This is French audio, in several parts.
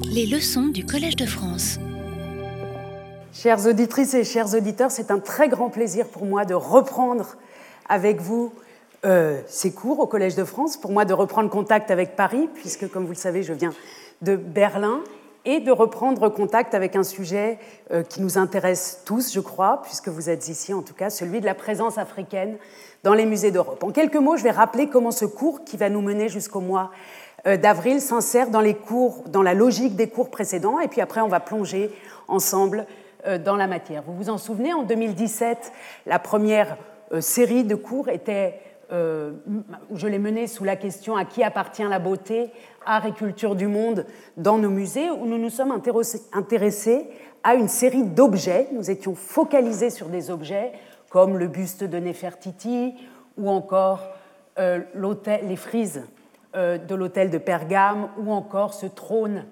Les leçons du Collège de France. Chères auditrices et chers auditeurs, c'est un très grand plaisir pour moi de reprendre avec vous euh, ces cours au Collège de France, pour moi de reprendre contact avec Paris, puisque comme vous le savez, je viens de Berlin, et de reprendre contact avec un sujet euh, qui nous intéresse tous, je crois, puisque vous êtes ici en tout cas, celui de la présence africaine dans les musées d'Europe. En quelques mots, je vais rappeler comment ce cours, qui va nous mener jusqu'au mois d'avril s'insère dans la logique des cours précédents, et puis après on va plonger ensemble euh, dans la matière. Vous vous en souvenez, en 2017, la première euh, série de cours était, je l'ai menée sous la question à qui appartient la beauté, art et culture du monde dans nos musées, où nous nous sommes intéressés à une série d'objets. Nous étions focalisés sur des objets comme le buste de Nefertiti ou encore les frises euh, de l'hôtel de Pergame ou encore ce trône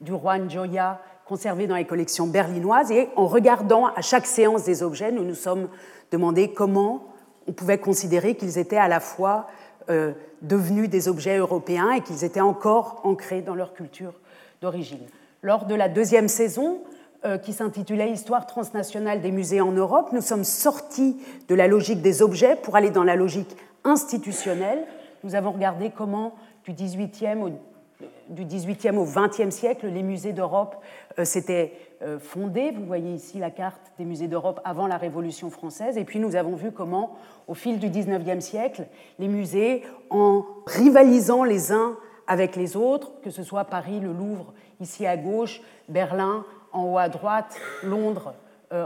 du roi Njoya conservé dans les collections berlinoises. Et en regardant à chaque séance des objets, nous nous sommes demandé comment on pouvait considérer qu'ils étaient à la fois euh, devenus des objets européens et qu'ils étaient encore ancrés dans leur culture d'origine. Lors de la deuxième saison, euh, qui s'intitulait Histoire transnationale des musées en Europe, nous sommes sortis de la logique des objets pour aller dans la logique institutionnelle. Nous avons regardé comment du 18e au, du 18e au 20e siècle, les musées d'Europe euh, s'étaient euh, fondés. Vous voyez ici la carte des musées d'Europe avant la Révolution française. Et puis nous avons vu comment, au fil du 19e siècle, les musées, en rivalisant les uns avec les autres, que ce soit Paris, le Louvre, ici à gauche, Berlin, en haut à droite, Londres,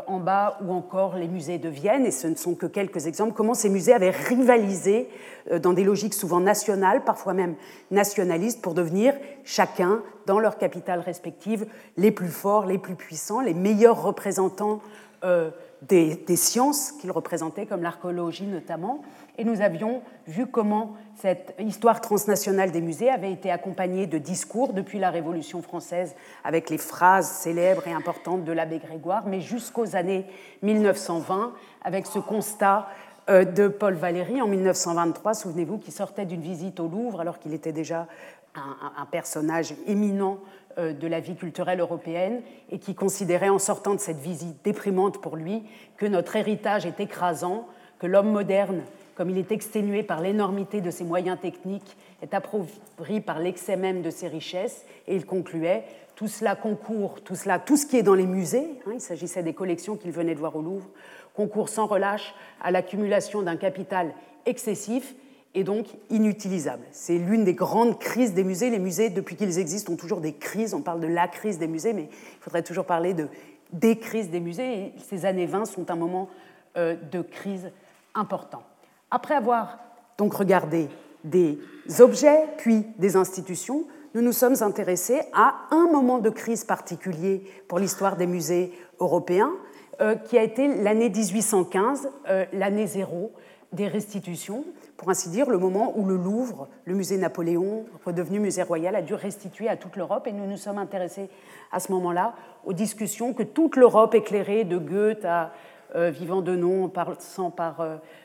en bas ou encore les musées de Vienne, et ce ne sont que quelques exemples, comment ces musées avaient rivalisé euh, dans des logiques souvent nationales, parfois même nationalistes, pour devenir chacun, dans leur capitale respective, les plus forts, les plus puissants, les meilleurs représentants euh, des, sciences qu'ils représentaient, comme l'archéologie notamment. Et nous avions vu comment cette histoire transnationale des musées avait été accompagnée de discours depuis la Révolution française, avec les phrases célèbres et importantes de l'abbé Grégoire, mais jusqu'aux années 1920, avec ce constat euh, de Paul Valéry en 1923, souvenez-vous, qui sortait d'une visite au Louvre alors qu'il était déjà un, personnage éminent de la vie culturelle européenne et qui considérait en sortant de cette visite déprimante pour lui que notre héritage est écrasant, que l'homme moderne comme il est exténué par l'énormité de ses moyens techniques, est appauvri par l'excès même de ses richesses, et il concluait tout cela concourt, tout cela, tout ce qui est dans les musées, hein, il s'agissait des collections qu'il venait de voir au Louvre, concourt sans relâche à l'accumulation d'un capital excessif et donc inutilisable. C'est l'une des grandes crises des musées. Les musées, depuis qu'ils existent, ont toujours des crises. On parle de la crise des musées, mais il faudrait toujours parler de des crises des musées. Ces années 20 sont un moment euh, de crise important. Après avoir donc regardé des objets, puis des institutions, nous nous sommes intéressés à un moment de crise particulier pour l'histoire des musées européens, euh, qui a été l'année 1815, euh, l'année zéro des restitutions, pour ainsi dire le moment où le Louvre, le musée Napoléon, redevenu musée royal, a dû restituer à toute l'Europe. Et nous nous sommes intéressés à ce moment-là aux discussions que toute l'Europe éclairée, de Goethe à euh, Vivant de Nom, en passant par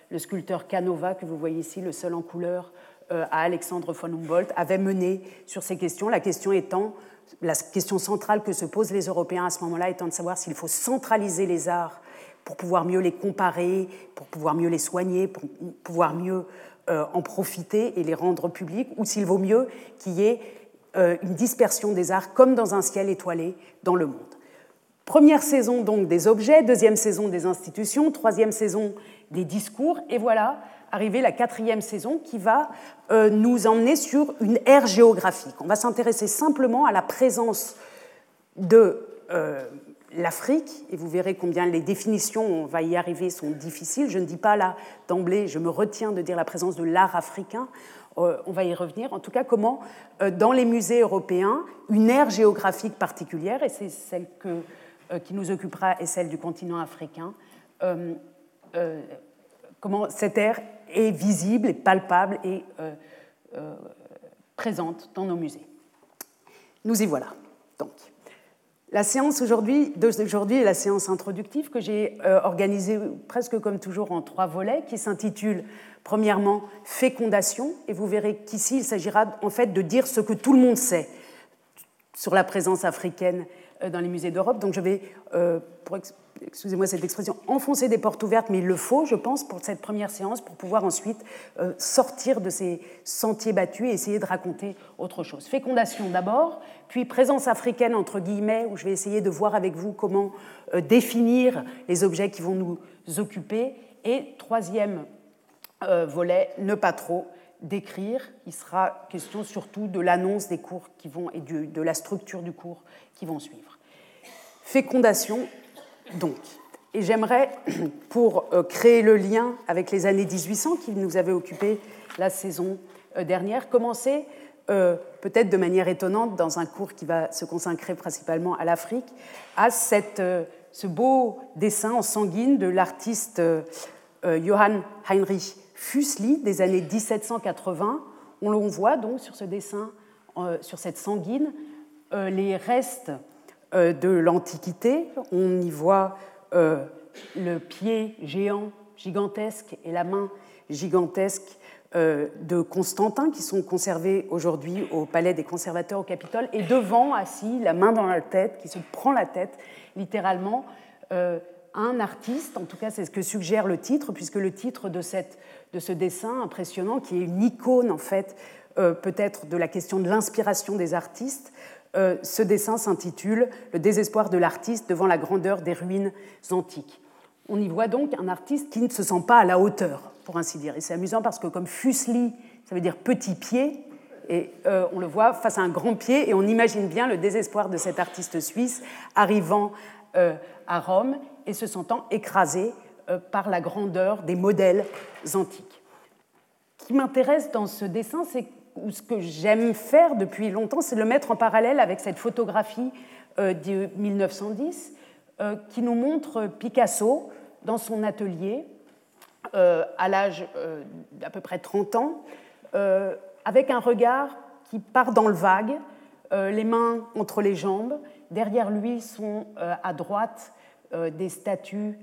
le sculpteur Canova, que vous voyez ici, le seul en couleur, euh, à Alexandre von Humboldt, avait mené sur ces questions. La question étant, la question centrale que se posent les Européens à ce moment-là étant de savoir s'il faut centraliser les arts pour pouvoir mieux les comparer, pour pouvoir mieux les soigner, pour pouvoir mieux euh, en profiter et les rendre publics, ou s'il vaut mieux qu'il y ait euh, une dispersion des arts comme dans un ciel étoilé dans le monde. Première saison donc des objets, deuxième saison des institutions, troisième saison des discours. Et voilà, arrivée la quatrième saison qui va euh, nous emmener sur une ère géographique. On va s'intéresser simplement à la présence de l'Afrique, et vous verrez combien les définitions, on va y arriver, sont difficiles. Je ne dis pas là d'emblée, je me retiens de dire la présence de l'art africain. Euh, on va y revenir. En tout cas, comment, dans les musées européens, une ère géographique particulière, et c'est celle que, qui nous occupera, et celle du continent africain, euh, comment cette ère est visible et palpable et euh, euh, présente dans nos musées. Nous y voilà. Donc, la séance aujourd'hui d'aujourd'hui est la séance introductive que j'ai organisée presque comme toujours en trois volets qui s'intitule premièrement fécondation et vous verrez qu'ici il s'agira en fait de dire ce que tout le monde sait sur la présence africaine dans les musées d'Europe. Donc je vais, pour excusez-moi cette expression, enfoncer des portes ouvertes, mais il le faut, je pense, pour cette première séance, pour pouvoir ensuite euh, sortir de ces sentiers battus et essayer de raconter autre chose. Fécondation d'abord, puis présence africaine, entre guillemets, où je vais essayer de voir avec vous comment euh, définir les objets qui vont nous occuper. Et troisième euh, volet, ne pas trop décrire. Il sera question surtout de l'annonce des cours qui vont et de la structure du cours qui vont suivre. Fécondation, donc. Et j'aimerais, pour euh, créer le lien avec les années 1800 qui nous avaient occupé la saison euh, dernière, commencer euh, peut-être de manière étonnante dans un cours qui va se consacrer principalement à l'Afrique, à cette, ce beau dessin en sanguine de l'artiste Johann Heinrich Füssli des années 1780. On voit donc sur ce dessin, sur cette sanguine, les restes de l'Antiquité. On y voit euh, le pied géant, gigantesque, et la main gigantesque euh, de Constantin, qui sont conservés aujourd'hui au Palais des Conservateurs au Capitole, et devant, assis, la main dans la tête, qui se prend la tête, littéralement, un artiste, en tout cas c'est ce que suggère le titre, puisque le titre de, cette, de ce dessin impressionnant, qui est une icône en fait, peut-être de la question de l'inspiration des artistes, euh, ce dessin s'intitule Le désespoir de l'artiste devant la grandeur des ruines antiques. On y voit donc un artiste qui ne se sent pas à la hauteur, pour ainsi dire. Et c'est amusant parce que comme Fusli, ça veut dire petit pied, et euh, on le voit face à un grand pied, et on imagine bien le désespoir de cet artiste suisse arrivant euh, à Rome et se sentant écrasé par la grandeur des modèles antiques. Ce qui m'intéresse dans ce dessin, c'est ce que j'aime faire depuis longtemps, c'est le mettre en parallèle avec cette photographie euh, de 1910 euh, qui nous montre Picasso dans son atelier euh, à l'âge d'à peu près 30 ans, avec un regard qui part dans le vague, les mains entre les jambes. Derrière lui sont à droite des statues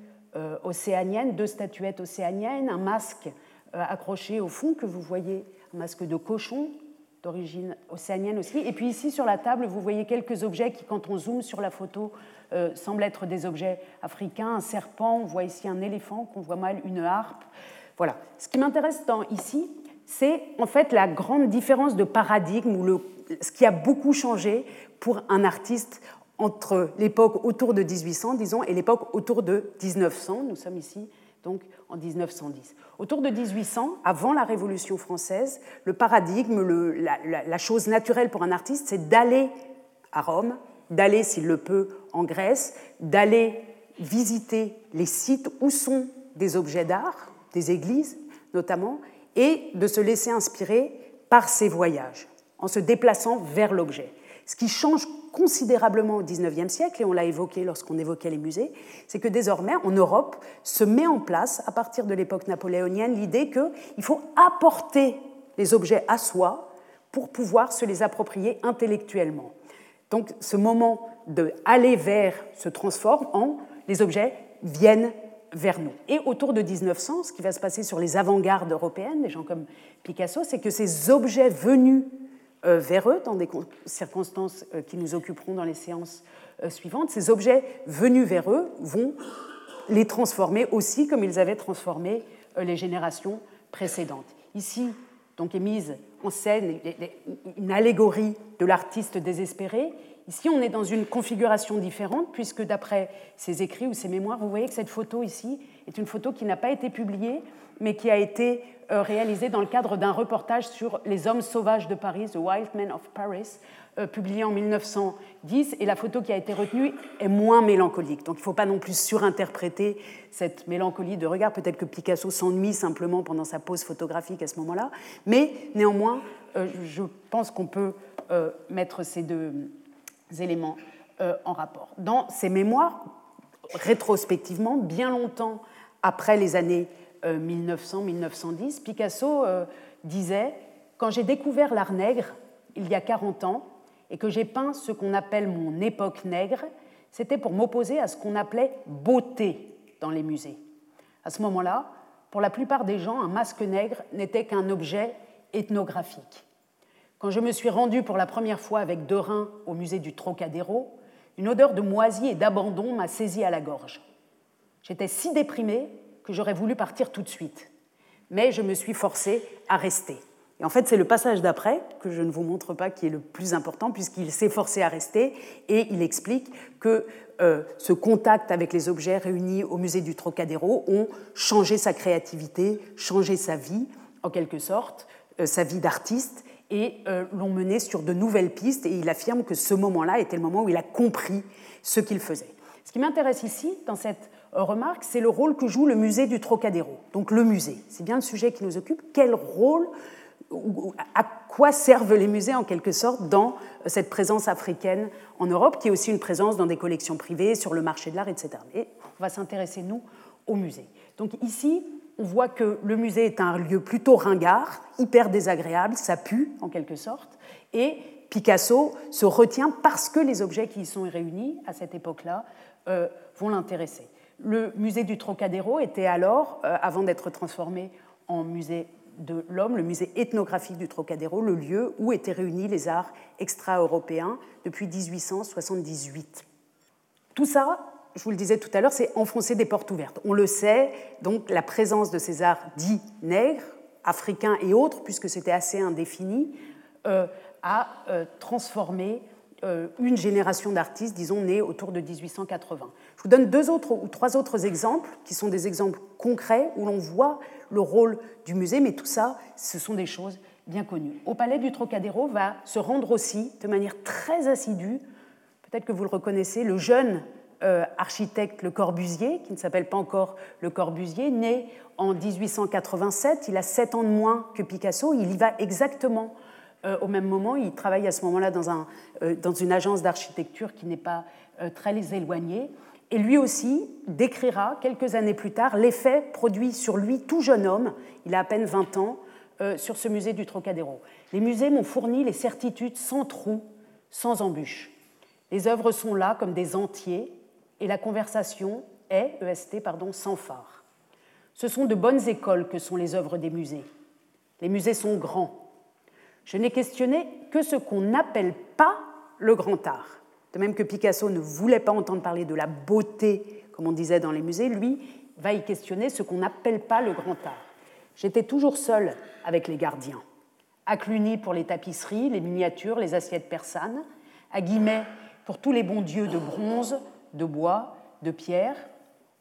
océaniennes, deux statuettes océaniennes, un masque accroché au fond que vous voyez masque de cochon d'origine océanienne aussi. Et puis ici sur la table, vous voyez quelques objets qui, quand on zoome sur la photo, euh, semblent être des objets africains. Un serpent, on voit ici un éléphant, qu'on voit mal, une harpe. Voilà. Ce qui m'intéresse ici, c'est en fait la grande différence de paradigme, ou le, ce qui a beaucoup changé pour un artiste entre l'époque autour de 1800, disons, et l'époque autour de 1900. Nous sommes ici donc en 1910. Autour de 1800, avant la Révolution française, le paradigme, la, chose naturelle pour un artiste, c'est d'aller à Rome, d'aller, s'il le peut, en Grèce, d'aller visiter les sites où sont des objets d'art, des églises notamment, et de se laisser inspirer par ces voyages, en se déplaçant vers l'objet. Ce qui change considérablement au XIXe siècle, et on l'a évoqué lorsqu'on évoquait les musées, c'est que désormais, en Europe, se met en place, à partir de l'époque napoléonienne, l'idée qu'il faut apporter les objets à soi pour pouvoir se les approprier intellectuellement. Donc ce moment de aller vers se transforme en les objets viennent vers nous. Et autour de 1900, ce qui va se passer sur les avant-gardes européennes, des gens comme Picasso, c'est que ces objets venus vers eux dans des circonstances euh, qui nous occuperont dans les séances euh, suivantes. Ces objets venus vers eux vont les transformer aussi comme ils avaient transformé les générations précédentes. Ici, donc, est mise en scène une allégorie de l'artiste désespéré. Ici, on est dans une configuration différente, puisque d'après ses écrits ou ses mémoires, vous voyez que cette photo ici est une photo qui n'a pas été publiée, mais qui a été euh, réalisé dans le cadre d'un reportage sur les hommes sauvages de Paris, The Wild Men of Paris, euh, publié en 1910. Et la photo qui a été retenue est moins mélancolique. Donc il ne faut pas non plus surinterpréter cette mélancolie de regard. Peut-être que Picasso s'ennuie simplement pendant sa pose photographique à ce moment-là. Mais néanmoins, euh, je pense qu'on peut mettre ces deux éléments en rapport. Dans ses mémoires, rétrospectivement, bien longtemps après les années 1900-1910, euh, Picasso euh, disait Quand j'ai découvert l'art nègre, il y a 40 ans, et que j'ai peint ce qu'on appelle mon époque nègre, c'était pour m'opposer à ce qu'on appelait beauté dans les musées. À ce moment-là, pour la plupart des gens, un masque nègre n'était qu'un objet ethnographique. Quand je me suis rendue pour la première fois avec Derain au musée du Trocadéro, une odeur de moisie et d'abandon m'a saisi à la gorge. J'étais si déprimée que j'aurais voulu partir tout de suite. Mais je me suis forcée à rester. Et en fait, c'est le passage d'après, que je ne vous montre pas, qui est le plus important, puisqu'il s'est forcé à rester, et il explique que euh, ce contact avec les objets réunis au musée du Trocadéro ont changé sa créativité, changé sa vie, en quelque sorte, euh, sa vie d'artiste, et euh, l'ont mené sur de nouvelles pistes, et il affirme que ce moment-là était le moment où il a compris ce qu'il faisait. Ce qui m'intéresse ici, dans cette remarque, c'est le rôle que joue le musée du Trocadéro. Donc le musée, c'est bien le sujet qui nous occupe. Quel rôle à quoi servent les musées en quelque sorte dans cette présence africaine en Europe, qui est aussi une présence dans des collections privées, sur le marché de l'art, etc. Mais on va s'intéresser, nous, au musée. Donc ici, on voit que le musée est un lieu plutôt ringard, hyper désagréable, ça pue en quelque sorte, et Picasso se retient parce que les objets qui y sont réunis à cette époque-là euh, vont l'intéresser. Le musée du Trocadéro était alors, euh, avant d'être transformé en musée de l'homme, le musée ethnographique du Trocadéro, le lieu où étaient réunis les arts extra-européens depuis 1878. Tout ça, je vous le disais tout à l'heure, c'est enfoncer des portes ouvertes. On le sait, donc la présence de ces arts dits nègres, africains et autres, puisque c'était assez indéfini, euh, a euh, transformé une génération d'artistes, disons, nés autour de 1880. Vous donne deux autres ou trois autres exemples, qui sont des exemples concrets où l'on voit le rôle du musée, mais tout ça, ce sont des choses bien connues. Au Palais du Trocadéro va se rendre aussi, de manière très assidue, peut-être que vous le reconnaissez, le jeune euh, architecte Le Corbusier, qui ne s'appelle pas encore Le Corbusier, né en 1887, il a sept ans de moins que Picasso, il y va exactement euh, au même moment. Il travaille à ce moment-là dans, euh, dans, une agence d'architecture qui n'est pas très éloignée. Et lui aussi décrira quelques années plus tard l'effet produit sur lui, tout jeune homme, il a à peine 20 ans, sur ce musée du Trocadéro. Les musées m'ont fourni les certitudes sans trous, sans embûches. Les œuvres sont là comme des entiers et la conversation est, EST, pardon, sans phare. Ce sont de bonnes écoles que sont les œuvres des musées. Les musées sont grands, je n'ai questionné que ce qu'on n'appelle pas le grand art. De même que Picasso ne voulait pas entendre parler de la beauté, comme on disait dans les musées, lui va y questionner ce qu'on n'appelle pas le grand art. J'étais toujours seule avec les gardiens. À Cluny pour les tapisseries, les miniatures, les assiettes persanes, à Guimet pour tous les bons dieux de bronze, de bois, de pierre,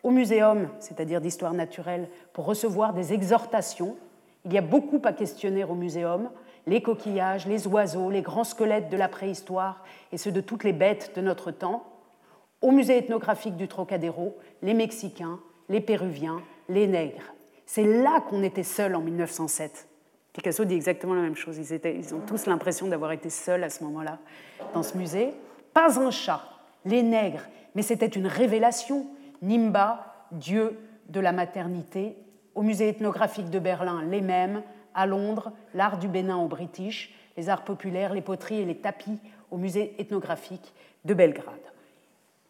au muséum, c'est-à-dire d'histoire naturelle, pour recevoir des exhortations. Il y a beaucoup à questionner au muséum, les coquillages, les oiseaux, les grands squelettes de la préhistoire et ceux de toutes les bêtes de notre temps, au musée ethnographique du Trocadéro, les Mexicains, les Péruviens, les Nègres. C'est là qu'on était seuls en 1907. Picasso dit exactement la même chose. Ils, ils ont tous l'impression d'avoir été seuls à ce moment-là dans ce musée. Pas un chat, les nègres, mais c'était une révélation. Nimba, dieu de la maternité. Au musée ethnographique de Berlin, les mêmes à Londres, l'art du Bénin au British, les arts populaires, les poteries et les tapis au musée ethnographique de Belgrade.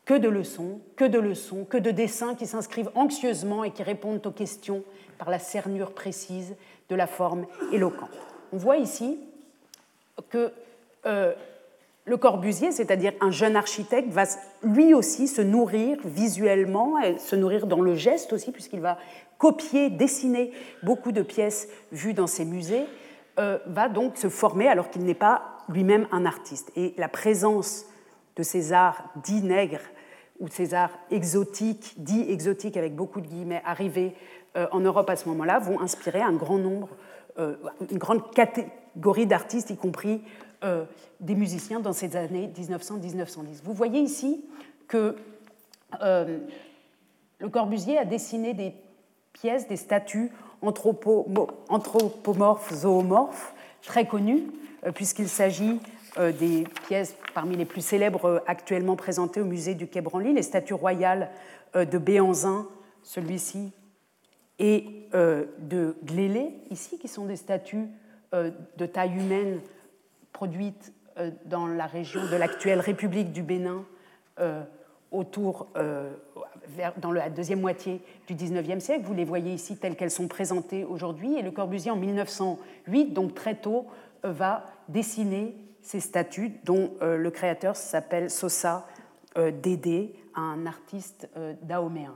Que de leçons, que de leçons, que de dessins qui s'inscrivent anxieusement et qui répondent aux questions par la cernure précise de la forme éloquente. On voit ici que euh, le Corbusier, c'est-à-dire un jeune architecte, va lui aussi se nourrir visuellement, et se nourrir dans le geste aussi, puisqu'il va copier, dessiner beaucoup de pièces vues dans ces musées, euh, va donc se former alors qu'il n'est pas lui-même un artiste. Et la présence de ces arts dits nègres ou ces arts exotiques, dits exotiques avec beaucoup de guillemets, arrivés euh, en Europe à ce moment-là, vont inspirer un grand nombre, euh, une grande catégorie d'artistes, y compris des musiciens dans ces années 1900-1910. Vous voyez ici que Le Corbusier a dessiné des pièces, des statues anthropomorphes, zoomorphes, très connues, euh, puisqu'il s'agit euh, des pièces parmi les plus célèbres euh, actuellement présentées au musée du Quai Branly, les statues royales de Béanzin, celui-ci, et de Glélé, ici, qui sont des statues de taille humaine produites dans la région de l'actuelle République du Bénin autour, euh, dans la deuxième moitié du XIXe siècle. Vous les voyez ici telles qu'elles sont présentées aujourd'hui. Et Le Corbusier, en 1908, donc très tôt, va dessiner ces statues dont le créateur s'appelle Sosa Dédé, un artiste dahoméen.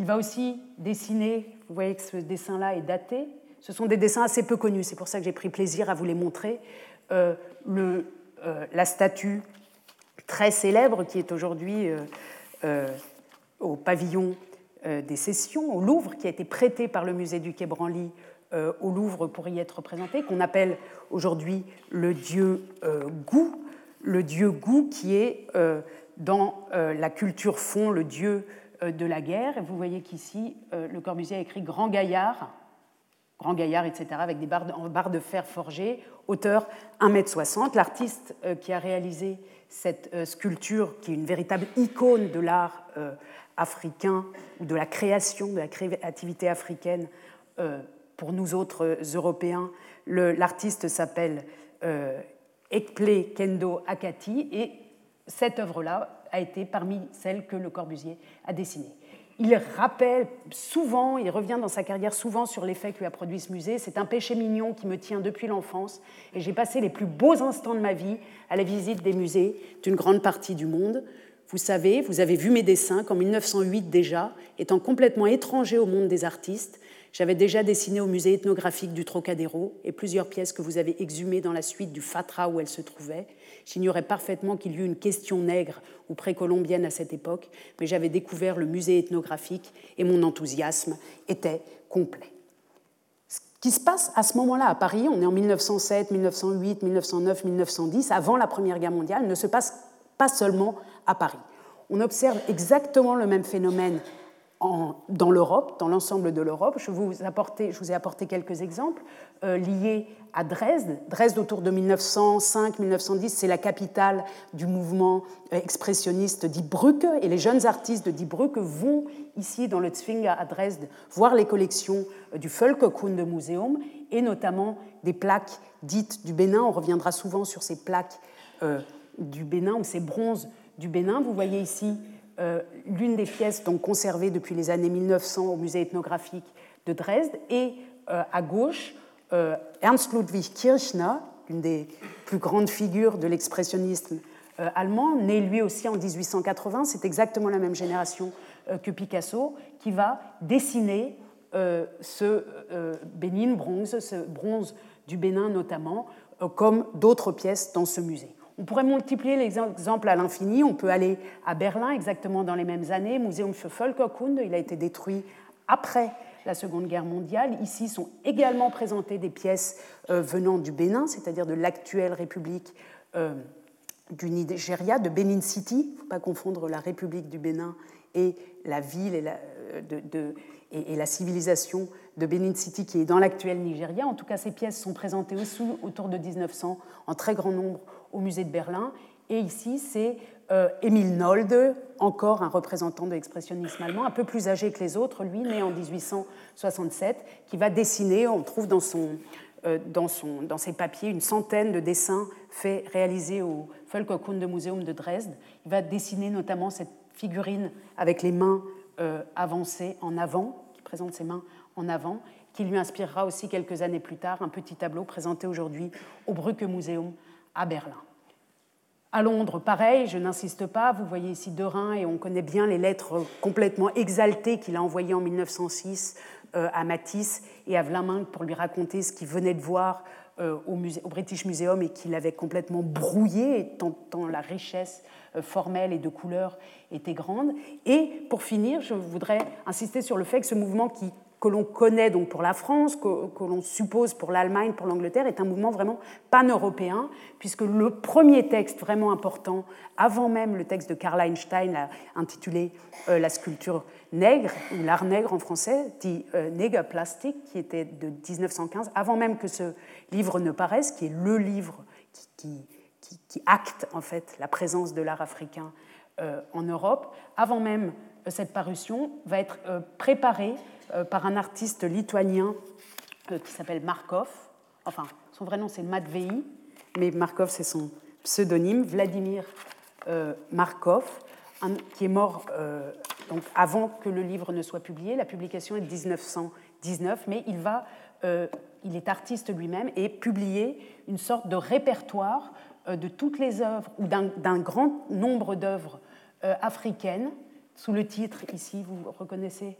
Il va aussi dessiner, vous voyez que ce dessin-là est daté, ce sont des dessins assez peu connus, c'est pour ça que j'ai pris plaisir à vous les montrer. Euh, euh, la statue très célèbre qui est aujourd'hui euh, au pavillon des sessions, au Louvre, qui a été prêtée par le musée du Quai Branly au Louvre pour y être représenté, qu'on appelle aujourd'hui le dieu Gou, le dieu Gou qui est dans la culture fond le dieu de la guerre. Et vous voyez qu'ici, le Corbusier a écrit Grand Gaillard, Grand Gaillard, etc., avec des barres de, barres de fer forgées, hauteur 1m60. L'artiste euh, qui a réalisé cette euh, sculpture, qui est une véritable icône de l'art euh, africain ou de la création, de la créativité africaine pour nous autres Européens, l'artiste s'appelle Ekple Kendo Akati et cette œuvre-là a été parmi celles que Le Corbusier a dessinées il rappelle souvent, il revient dans sa carrière souvent sur l'effet que lui a produit ce musée. C'est un péché mignon qui me tient depuis l'enfance et j'ai passé les plus beaux instants de ma vie à la visite des musées d'une grande partie du monde. Vous savez, vous avez vu mes dessins qu'en 1908 déjà, étant complètement étranger au monde des artistes, j'avais déjà dessiné au musée ethnographique du Trocadéro et plusieurs pièces que vous avez exhumées dans la suite du Fatra où elles se trouvaient. J'ignorais parfaitement qu'il y eut une question nègre ou précolombienne à cette époque, mais j'avais découvert le musée ethnographique et mon enthousiasme était complet. Ce qui se passe à ce moment-là à Paris, on est en 1907, 1908, 1909, 1910, avant la Première Guerre mondiale, ne se passe pas seulement à Paris. On observe exactement le même phénomène dans l'Europe, dans l'ensemble de l'Europe. Je, vous ai apporté quelques exemples euh, liés à Dresde. Dresde, autour de 1905-1910, c'est la capitale du mouvement expressionniste Die et les jeunes artistes de Die vont ici dans le Zwinger à Dresde voir les collections euh, du Völkerkunde Museum et notamment des plaques dites du Bénin. On reviendra souvent sur ces plaques euh, du Bénin ou ces bronzes du Bénin. Vous voyez ici euh, l'une des pièces donc conservées depuis les années 1900 au musée ethnographique de Dresde, et euh, à gauche, euh, Ernst Ludwig Kirchner, l'une des plus grandes figures de l'expressionnisme allemand, né lui aussi en 1880, c'est exactement la même génération que Picasso, qui va dessiner ce Bénin bronze, ce bronze du Bénin notamment, comme d'autres pièces dans ce musée. On pourrait multiplier les exemples à l'infini. On peut aller à Berlin exactement dans les mêmes années. Museum für Völkerkunde, il a été détruit après la Seconde Guerre mondiale. Ici sont également présentées des pièces euh, venant du Bénin, c'est-à-dire de l'actuelle République euh, du Nigeria, de Benin City. Il ne faut pas confondre la République du Bénin et la ville et la, euh, et, la civilisation de Benin City qui est dans l'actuel Nigeria. En tout cas, ces pièces sont présentées autour de 1900 en très grand nombre au musée de Berlin. Et ici, c'est euh, Nolde, encore un représentant de l'expressionnisme allemand, un peu plus âgé que les autres, lui, né en 1867, qui va dessiner, on trouve euh, dans ses papiers une centaine de dessins faits, réalisés au Völkerkunde Museum de Dresde. Il va dessiner notamment cette figurine avec les mains euh, avancées en avant, qui présente ses mains en avant, qui lui inspirera aussi quelques années plus tard un petit tableau présenté aujourd'hui au Brücke Museum à Berlin. À Londres, pareil, je n'insiste pas, vous voyez ici Derain et on connaît bien les lettres complètement exaltées qu'il a envoyées en 1906 euh, à Matisse et à Vlaminck pour lui raconter ce qu'il venait de voir euh, au, British Museum et qu'il avait complètement brouillé, tant, tant la richesse euh, formelle et de couleurs était grande. Et pour finir, je voudrais insister sur le fait que ce mouvement qui que l'on connaît donc pour la France, que, l'on suppose pour l'Allemagne, pour l'Angleterre, est un mouvement vraiment pan-européen, puisque le premier texte vraiment important, avant même le texte de Karl Einstein intitulé euh, La sculpture nègre, ou l'art nègre en français, dit euh, Negerplastik, qui était de 1915, avant même que ce livre ne paraisse, qui est le livre qui, acte en fait la présence de l'art africain euh, en Europe, avant même cette parution, va être préparé euh, par un artiste lituanien euh, qui s'appelle Markov. Enfin, son vrai nom c'est Matvei, mais Markov c'est son pseudonyme, Vladimir euh, Markov, qui est mort donc avant que le livre ne soit publié. La publication est de 1919, mais il va il est artiste lui-même et publié une sorte de répertoire de toutes les œuvres ou d'un grand nombre d'œuvres africaines sous le titre ici, vous reconnaissez,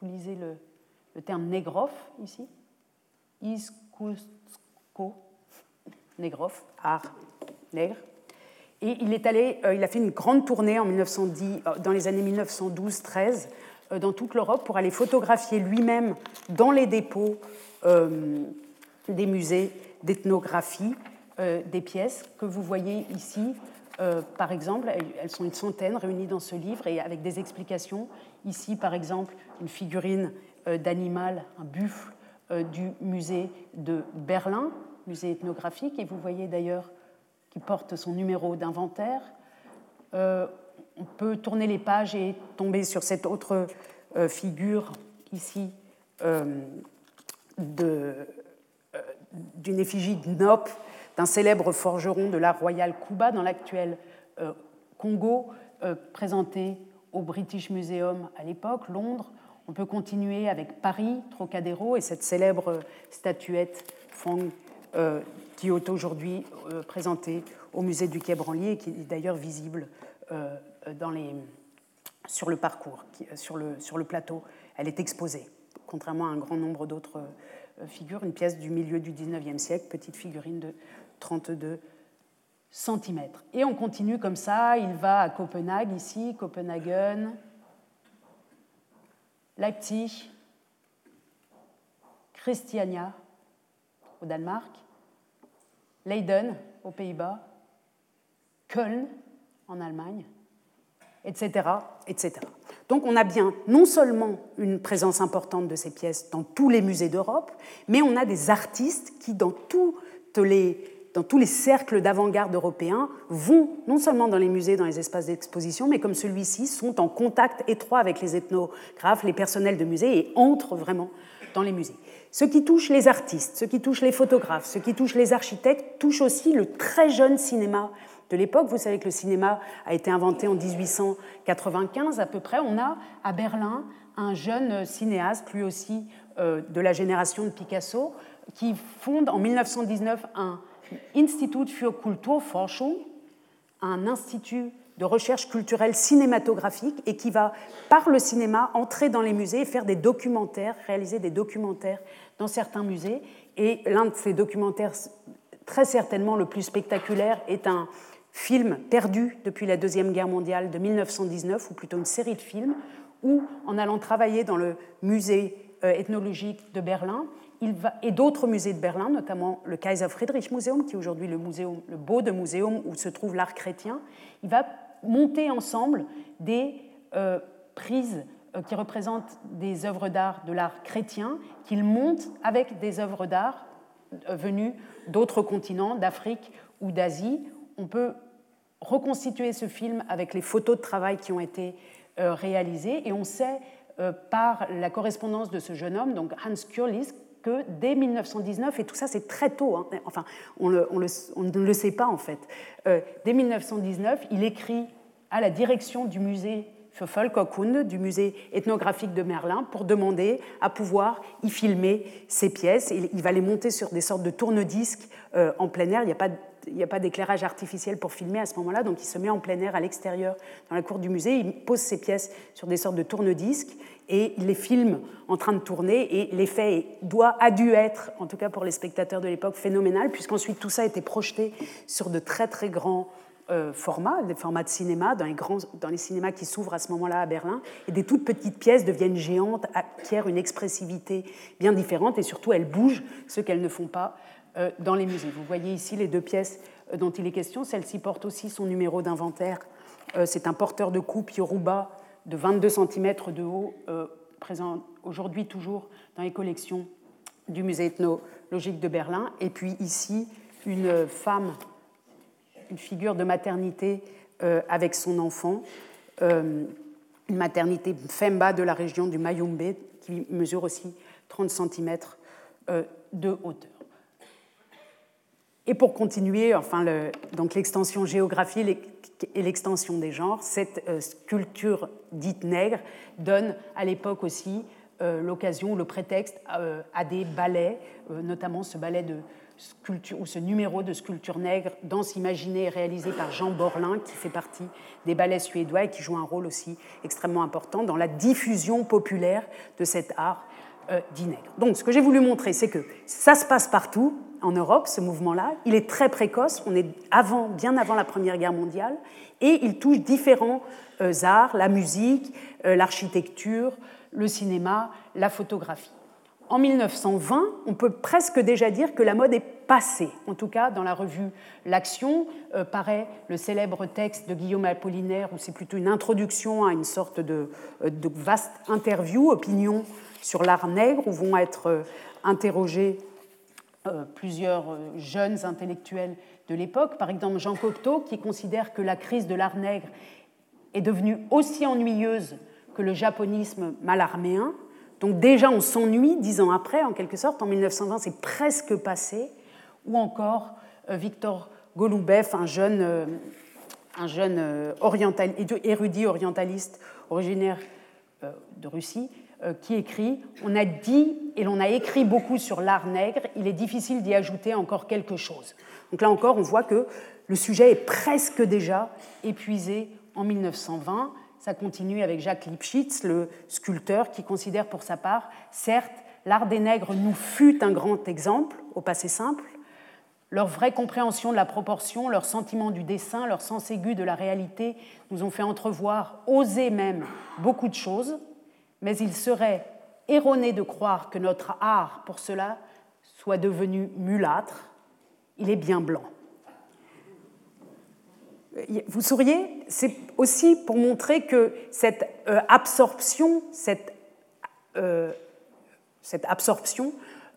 vous lisez le, terme négrof ici, Iskusko, négrof, art nègre. Et il est allé, euh, a fait une grande tournée en 1910, euh, dans les années 1912-13 euh, dans toute l'Europe pour aller photographier lui-même dans les dépôts des musées d'ethnographie des pièces que vous voyez ici. Par exemple, elles sont une centaine réunies dans ce livre et avec des explications. Ici, par exemple, une figurine d'animal, un buffle du musée de Berlin, musée ethnographique, et vous voyez d'ailleurs qui porte son numéro d'inventaire. Euh, on peut tourner les pages et tomber sur cette autre euh, figure ici euh, d'une effigie de Nop, d'un célèbre forgeron de l'art royal Cuba dans l'actuel Congo, présenté au British Museum à l'époque, Londres. On peut continuer avec Paris, Trocadéro, et cette célèbre statuette Fong qui est aujourd'hui euh, présenté au musée du Quai Branly et qui est d'ailleurs visible euh, sur le parcours, euh, sur le, sur le plateau. Elle est exposée, contrairement à un grand nombre d'autres figures. Une pièce du milieu du 19e siècle, petite figurine de 32 cm. Et on continue comme ça. Il va à Copenhague, ici, Copenhagen, Leipzig, Christiania, au Danemark, Leiden aux Pays-Bas, Köln en Allemagne, etc., etc. Donc on a bien non seulement une présence importante de ces pièces dans tous les musées d'Europe, mais on a des artistes qui, dans, les, dans tous les cercles d'avant-garde européens, vont non seulement dans les musées, dans les espaces d'exposition, mais comme celui-ci, sont en contact étroit avec les ethnographes, les personnels de musées et entrent vraiment dans les musées. Ce qui touche les artistes, ce qui touche les photographes, ce qui touche les architectes, touche aussi le très jeune cinéma de l'époque. Vous savez que le cinéma a été inventé en 1895 à peu près. On a à Berlin un jeune cinéaste, lui aussi euh, de la génération de Picasso, qui fonde en 1919 un Institut für Kulturforschung, un institut de recherche culturelle cinématographique et qui va, par le cinéma, entrer dans les musées et faire des documentaires, réaliser des documentaires dans certains musées. Et l'un de ces documentaires, très certainement le plus spectaculaire, est un film perdu depuis la Deuxième Guerre mondiale de 1919, ou plutôt une série de films, où, en allant travailler dans le musée euh, ethnologique de Berlin, et d'autres musées de Berlin, notamment le Kaiser Friedrich Museum, qui est aujourd'hui le, muséum, le Bode Museum où se trouve l'art chrétien, il va monter ensemble des euh, prises euh, qui représentent des œuvres d'art de l'art chrétien, qu'il monte avec des œuvres d'art euh, venues d'autres continents, d'Afrique ou d'Asie. On peut reconstituer ce film avec les photos de travail qui ont été réalisées et on sait par la correspondance de ce jeune homme, donc Hans Kurlis, que dès 1919, et tout ça c'est très tôt, hein, enfin on, ne le sait pas en fait, euh, dès 1919, il écrit à la direction du musée für du musée ethnographique de Merlin, pour demander à pouvoir y filmer ses pièces. Il, il va les monter sur des sortes de tourne-disques euh, en plein air. Il n'y a pas il n'y a pas d'éclairage artificiel pour filmer à ce moment-là, donc il se met en plein air à l'extérieur, dans la cour du musée, il pose ses pièces sur des sortes de tourne-disques et il les filme en train de tourner, et l'effet doit, a dû être, en tout cas pour les spectateurs de l'époque, phénoménal, puisqu'ensuite tout ça a été projeté sur de très très grands euh, formats, des formats de cinéma, dans les, dans les cinémas qui s'ouvrent à ce moment-là à Berlin, et des toutes petites pièces deviennent géantes, acquièrent une expressivité bien différente, et surtout elles bougent, ce qu'elles ne font pas dans les musées. Vous voyez ici les deux pièces euh, dont il est question. Celle-ci porte aussi son numéro d'inventaire. Euh, c'est un porteur de coupe Yoruba de 22 cm de haut, présent aujourd'hui toujours dans les collections du musée ethnologique de Berlin. Et puis ici, une femme, une figure de maternité avec son enfant, une maternité Femba de la région du Mayumbe, qui mesure aussi 30 cm de hauteur. Et pour continuer, donc l'extension géographique et l'extension des genres, cette euh, sculpture dite nègre donne à l'époque aussi l'occasion, le prétexte à des ballets, notamment ce ballet de sculpture, ou ce numéro de sculpture nègre, danse imaginée réalisé par Jean Borlin, qui fait partie des ballets suédois et qui joue un rôle aussi extrêmement important dans la diffusion populaire de cet art euh, dit nègre. Donc, ce que j'ai voulu montrer, c'est que ça se passe partout en Europe, ce mouvement-là. Il est très précoce, on est avant, bien avant la Première Guerre mondiale, et il touche différents euh, arts, la musique, euh, l'architecture, le cinéma, la photographie en 1920, on peut presque déjà dire que la mode est passée. En tout cas, dans la revue L'Action euh, paraît le célèbre texte de Guillaume Apollinaire, où c'est plutôt une introduction à une sorte de, vaste interview, opinion sur l'art nègre, où vont être euh, plusieurs jeunes intellectuels de l'époque. Par exemple, Jean Cocteau, qui considère que la crise de l'art nègre est devenue aussi ennuyeuse que le japonisme malarméen donc déjà, on s'ennuie dix ans après, en quelque sorte. En 1920, c'est presque passé. Ou encore euh, Victor Goloubev, un jeune, euh, un jeune euh, érudit orientaliste originaire de Russie, qui écrit On a dit et l'on a écrit beaucoup sur l'art nègre, il est difficile d'y ajouter encore quelque chose. Donc là encore, on voit que le sujet est presque déjà épuisé en 1920. Ça continue avec Jacques Lipschitz, le sculpteur, qui considère pour sa part, certes, l'art des nègres nous fut un grand exemple, au passé simple, leur vraie compréhension de la proportion, leur sentiment du dessin, leur sens aigu de la réalité nous ont fait entrevoir, oser même, beaucoup de choses, mais il serait erroné de croire que notre art, pour cela, soit devenu mulâtre. Il est bien blanc. Vous souriez C'est aussi pour montrer que cette euh, absorption, cette, euh, absorption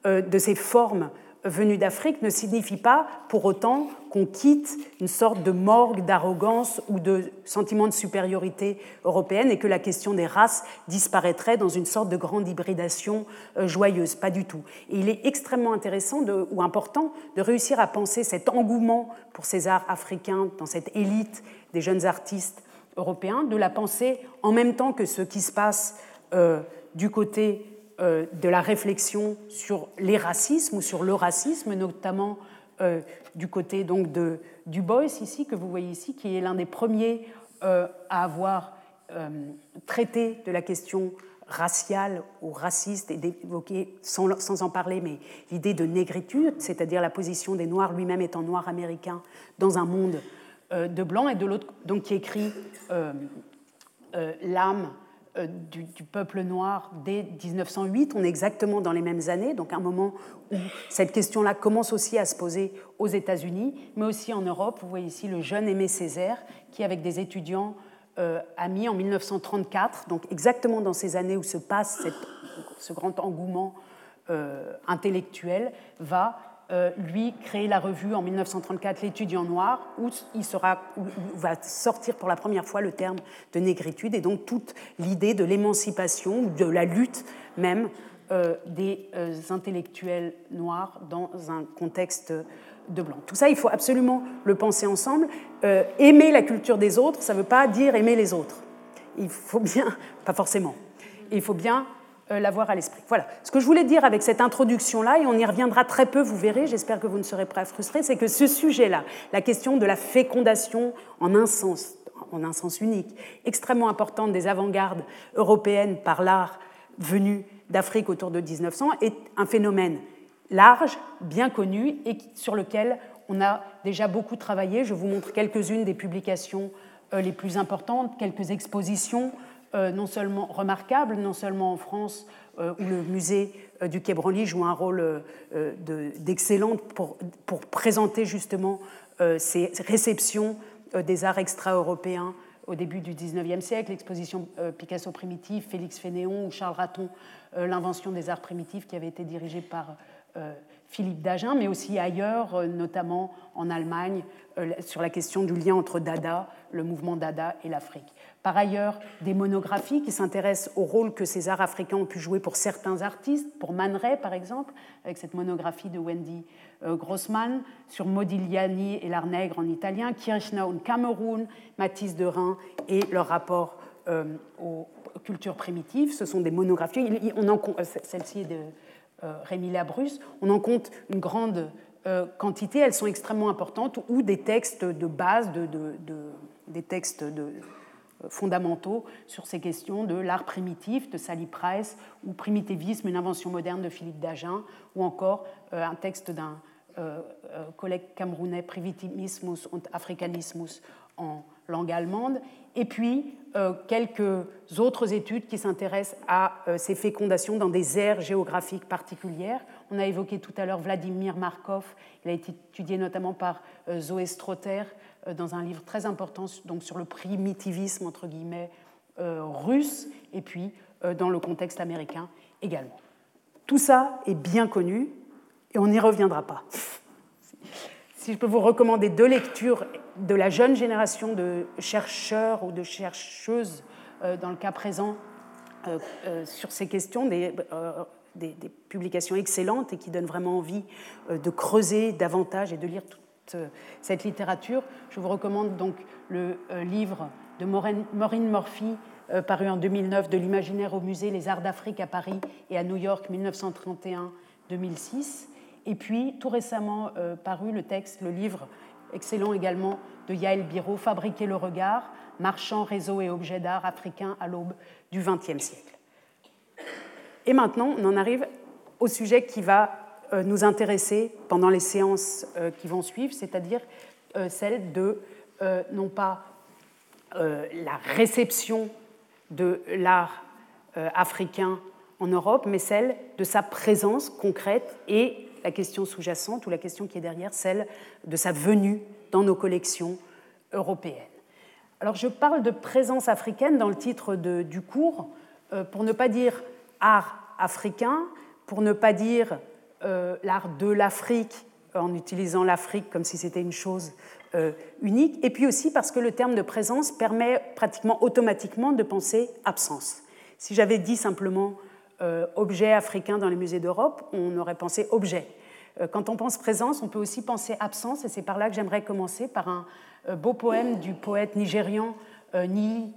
euh, de ces formes venus d'Afrique ne signifie pas pour autant qu'on quitte une sorte de morgue d'arrogance ou de sentiment de supériorité européenne et que la question des races disparaîtrait dans une sorte de grande hybridation euh, joyeuse. Pas du tout. Et il est extrêmement intéressant ou important de réussir à penser cet engouement pour ces arts africains dans cette élite des jeunes artistes européens, de la penser en même temps que ce qui se passe euh, du côté de la réflexion sur les racismes ou sur le racisme, notamment euh, du côté donc de Du Bois ici que vous voyez ici, qui est l'un des premiers euh, à avoir traité de la question raciale ou raciste et d'évoquer, sans, sans, en parler, mais l'idée de négritude, c'est-à-dire la position des Noirs, lui-même étant noir américain, dans un monde de blancs, et de l'autre, donc qui écrit l'âme euh, du, peuple noir dès 1908. On est exactement dans les mêmes années, donc un moment où cette question-là commence aussi à se poser aux États-Unis, mais aussi en Europe. Vous voyez ici le jeune Aimé Césaire, qui, avec des étudiants, euh, a mis en 1934, donc exactement dans ces années où se passe ce grand engouement euh, intellectuel, va euh, lui, créer la revue en 1934, L'étudiant noir, où il sera, va sortir pour la première fois le terme de négritude et donc toute l'idée de l'émancipation, de la lutte même euh, des euh, intellectuels noirs dans un contexte de blanc. Tout ça, il faut absolument le penser ensemble. aimer la culture des autres, ça ne veut pas dire aimer les autres. Il faut bien, pas forcément, il faut bien l'avoir à l'esprit. Voilà. Ce que je voulais dire avec cette introduction-là, et on y reviendra très peu, vous verrez, j'espère que vous ne serez pas frustrés, c'est que ce sujet-là, la question de la fécondation en un sens, en un sens unique, extrêmement importante des avant-gardes européennes par l'art venu d'Afrique autour de 1900, est un phénomène large, bien connu, et sur lequel on a déjà beaucoup travaillé. Je vous montre quelques-unes des publications euh, les plus importantes, quelques expositions euh, non seulement remarquable, non seulement en France, euh, où le musée euh, du Quai Branly joue un rôle d'excellent pour, pour, présenter justement ces réceptions des arts extra-européens au début du XIXe siècle, l'exposition Picasso primitif, Félix Fénéon ou Charles Raton, l'invention des arts primitifs qui avait été dirigée par Philippe Dagen, mais aussi ailleurs, notamment en Allemagne, sur la question du lien entre Dada, le mouvement Dada et l'Afrique par ailleurs des monographies qui s'intéressent au rôle que ces arts africains ont pu jouer pour certains artistes, pour Man Ray par exemple, avec cette monographie de Wendy euh, Grossman sur Modigliani et l'art nègre en italien, Kirchner en Cameroun, Matisse de Rhin et leur rapport aux cultures primitives. Ce sont des monographies. Celle-ci de Rémi Labrus. On en compte une grande quantité. Elles sont extrêmement importantes ou des textes de base, de, des textes de, fondamentaux sur ces questions de l'art primitif de Sally Price ou Primitivisme, une invention moderne de Philippe Dagen ou encore un texte d'un euh, euh, collègue camerounais Primitivismus und Africanismus en langue allemande, et puis euh, quelques autres études qui s'intéressent à ces fécondations dans des aires géographiques particulières. On a évoqué tout à l'heure Vladimir Markov, il a été étudié notamment par Zoé Strotter dans un livre très important donc, sur le primitivisme entre guillemets russe, et puis dans le contexte américain également. Tout ça est bien connu, et on n'y reviendra pas. Si je peux vous recommander deux lectures de la jeune génération de chercheurs ou de chercheuses, euh, dans le cas présent, euh, euh, sur ces questions, des, publications excellentes et qui donnent vraiment envie de creuser davantage et de lire toute cette littérature, je vous recommande donc le livre de Maureen Murphy, paru en 2009, de l'imaginaire au musée Les Arts d'Afrique à Paris et à New York 1931-2006 et puis, tout récemment paru le texte, le livre excellent également de Yael Biro, Fabriquer le regard, marchand, réseau et objets d'art africains à l'aube du XXe siècle. Et maintenant, on en arrive au sujet qui va euh, nous intéresser pendant les séances euh, qui vont suivre, c'est-à-dire celle de, non pas la réception de l'art africain en Europe, mais celle de sa présence concrète et la question sous-jacente ou la question qui est derrière, celle de sa venue dans nos collections européennes. Alors je parle de présence africaine dans le titre du cours, euh, pour ne pas dire art africain, pour ne pas dire euh, l'art de l'Afrique, en utilisant l'Afrique comme si c'était une chose euh, unique, et puis aussi parce que le terme de présence permet pratiquement automatiquement de penser absence. Si j'avais dit simplement objet africain dans les musées d'Europe, on aurait pensé objet. Euh, quand on pense présence, on peut aussi penser absence, et c'est par là que j'aimerais commencer, par un euh, beau poème du poète nigérian Ni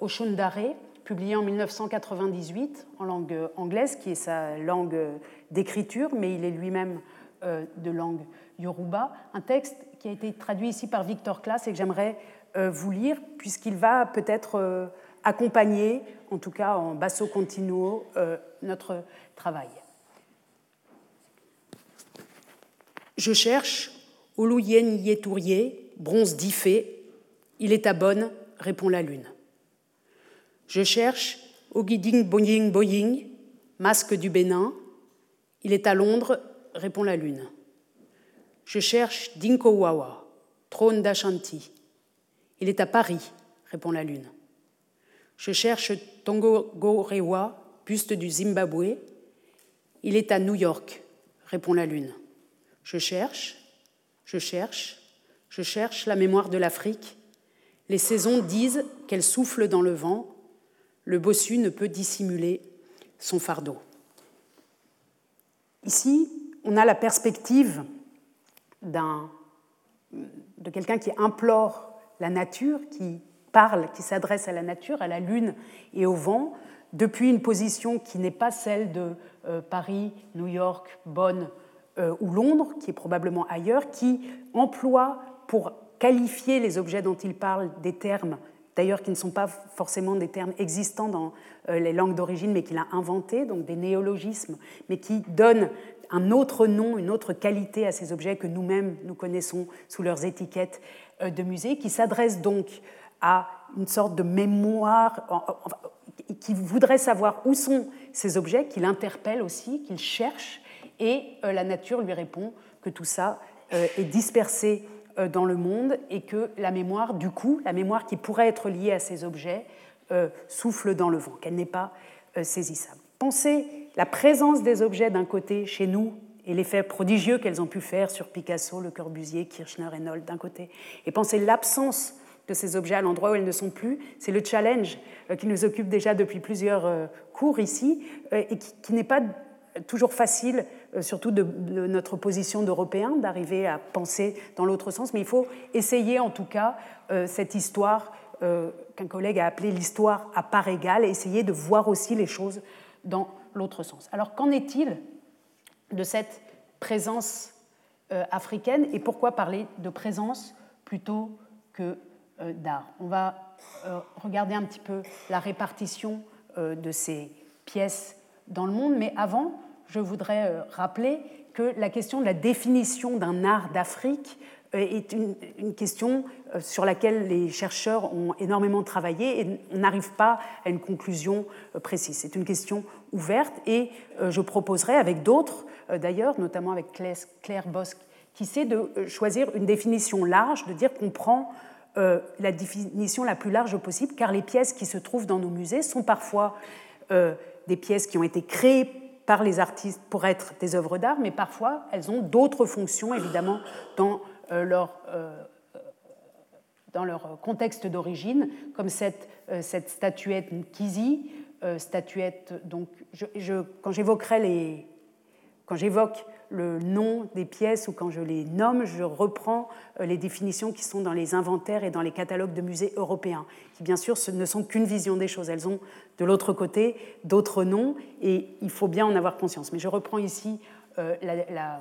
Oshundare, publié en 1998 en langue anglaise, qui est sa langue d'écriture, mais il est lui-même de langue yoruba. Un texte qui a été traduit ici par Victor Klass et que j'aimerais vous lire, puisqu'il va peut-être accompagner, en tout cas en basso continuo, euh, notre travail. Je cherche Oluyen Yetourier, bronze d'Ifé. Il est à bonne, répond la lune. Je cherche Ogiding Boying Boying, masque du Bénin. Il est à Londres, répond la lune. Je cherche Dinko Wawa, trône d'Ashanti. Il est à Paris, répond la lune. Je cherche Tongo Gorewa, buste du Zimbabwe. Il est à New York, répond la lune. Je cherche, je cherche, je cherche la mémoire de l'Afrique. Les saisons disent qu'elle souffle dans le vent. Le bossu ne peut dissimuler son fardeau. Ici, on a la perspective de quelqu'un qui implore la nature, qui parle, qui s'adresse à la nature, à la lune et au vent, depuis une position qui n'est pas celle de euh, Paris, New York, Bonn euh, ou Londres, qui est probablement ailleurs, qui emploie pour qualifier les objets dont il parle des termes, d'ailleurs qui ne sont pas forcément des termes existants dans euh, les langues d'origine, mais qu'il a inventés, donc des néologismes, mais qui donnent un autre nom, une autre qualité à ces objets que nous-mêmes nous connaissons sous leurs étiquettes de musée, qui s'adressent donc à une sorte de mémoire, qui voudrait savoir où sont ces objets, qu'il interpelle aussi, qu'il cherche, et euh, la nature lui répond que tout ça euh, est dispersé euh, dans le monde et que la mémoire, du coup, la mémoire qui pourrait être liée à ces objets, souffle dans le vent, qu'elle n'est pas saisissable. Pensez la présence des objets d'un côté chez nous et l'effet prodigieux qu'elles ont pu faire sur Picasso, Le Corbusier, Kirchner et Noll d'un côté, et pensez l'absence de ces objets à l'endroit où elles ne sont plus. C'est le challenge euh, qui nous occupe déjà depuis plusieurs euh, cours ici euh, et qui, n'est pas toujours facile, surtout de, notre position d'Européens, d'arriver à penser dans l'autre sens, mais il faut essayer en tout cas cette histoire qu'un collègue a appelé l'histoire à part égale, et essayer de voir aussi les choses dans l'autre sens. Alors qu'en est-il de cette présence africaine et pourquoi parler de présence plutôt que d'art On va regarder un petit peu la répartition de ces pièces dans le monde, mais avant, je voudrais euh, rappeler que la question de la définition d'un art d'Afrique euh, est une, question euh, sur laquelle les chercheurs ont énormément travaillé et on n'arrive pas à une conclusion précise. C'est une question ouverte et je proposerai avec d'autres, d'ailleurs, notamment avec Claire Bosque, qui sait de choisir une définition large, de dire qu'on prend la définition la plus large possible, car les pièces qui se trouvent dans nos musées sont parfois des pièces qui ont été créées par les artistes pour être des œuvres d'art, mais parfois elles ont d'autres fonctions, évidemment, dans euh, leur, euh, dans leur contexte d'origine, comme cette, euh, cette statuette Nkizi, statuette, donc, quand j'évoquerai les, quand j'évoque le nom des pièces ou quand je les nomme, je reprends euh, les définitions qui sont dans les inventaires et dans les catalogues de musées européens, qui bien sûr ne sont qu'une vision des choses. Elles ont de l'autre côté d'autres noms et il faut bien en avoir conscience. Mais je reprends ici euh, la,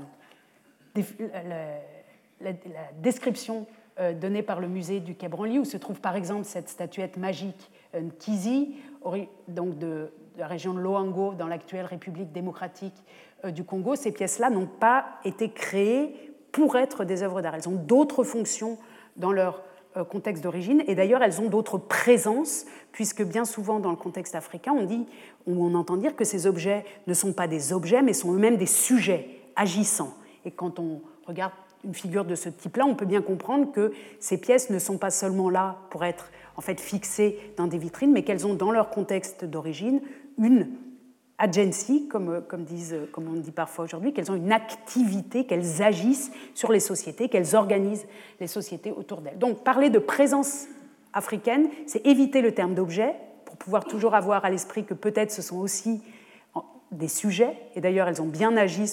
description euh, donnée par le musée du Quai où se trouve par exemple cette statuette magique Nkizi, donc de, la région de Loango, dans l'actuelle République démocratique du Congo, ces pièces-là n'ont pas été créées pour être des œuvres d'art. Elles ont d'autres fonctions dans leur euh, contexte d'origine, et d'ailleurs elles ont d'autres présences, puisque bien souvent dans le contexte africain, on dit, ou on entend dire que ces objets ne sont pas des objets, mais sont eux-mêmes des sujets agissants. Et quand on regarde une figure de ce type-là, on peut bien comprendre que ces pièces ne sont pas seulement là pour être en fait fixées dans des vitrines, mais qu'elles ont dans leur contexte d'origine une agency, comme, comme, disent, comme on dit parfois aujourd'hui, qu'elles ont une activité, qu'elles agissent sur les sociétés, qu'elles organisent les sociétés autour d'elles. Donc parler de présence africaine, c'est éviter le terme d'objet, pour pouvoir toujours avoir à l'esprit que peut-être ce sont aussi des sujets, et d'ailleurs elles ont bien agi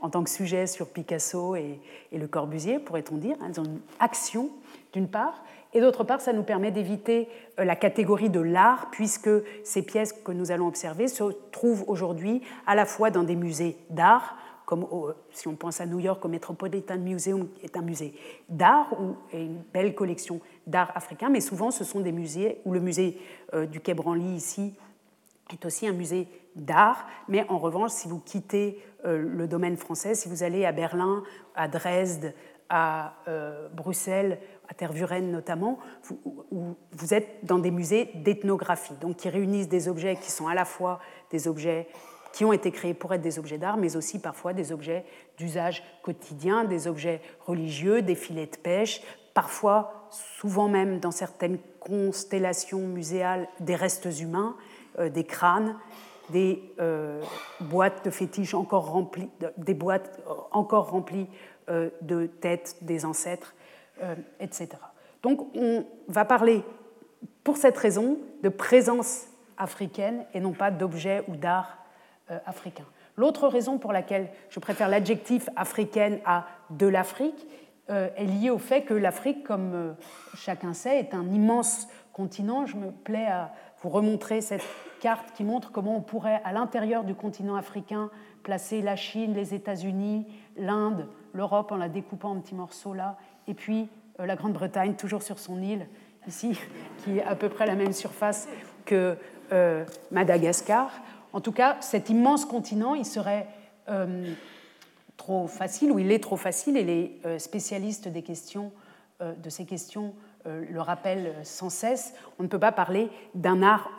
en tant que sujet sur Picasso et le Corbusier, pourrait-on dire, elles ont une action d'une part, et d'autre part, ça nous permet d'éviter euh, la catégorie de l'art, puisque ces pièces que nous allons observer se trouvent aujourd'hui à la fois dans des musées d'art, comme si on pense à New York, au Metropolitan Museum est un musée d'art ou une belle collection d'art africain, mais souvent ce sont des musées, ou le musée euh, du Quai Branly ici est aussi un musée d'art, mais en revanche, si vous quittez euh, le domaine français, si vous allez à Berlin, à Dresde, à Bruxelles à Tervuren notamment, où vous êtes dans des musées d'ethnographie, donc qui réunissent des objets qui sont à la fois des objets qui ont été créés pour être des objets d'art, mais aussi parfois des objets d'usage quotidien, des objets religieux, des filets de pêche, parfois, souvent même dans certaines constellations muséales, des restes humains, euh, des crânes, des euh, boîtes de fétiches encore remplies, des boîtes encore remplies euh, de têtes des ancêtres. euh, etc. Donc on va parler, pour cette raison, de présence africaine et non pas d'objet ou d'art euh, africain. L'autre raison pour laquelle je préfère l'adjectif africaine à de l'Afrique euh, est liée au fait que l'Afrique, comme chacun sait, est un immense continent. Je me plais à vous remontrer cette carte qui montre comment on pourrait, à l'intérieur du continent africain, placer la Chine, les États-Unis, l'Inde, l'Europe en la découpant en petits morceaux là, et puis euh, la Grande-Bretagne, toujours sur son île, ici, qui est à peu près la même surface que euh, Madagascar. En tout cas, cet immense continent, il serait euh, trop facile, ou il est trop facile, et les spécialistes des questions, de ces questions le rappellent sans cesse, on ne peut pas parler d'un art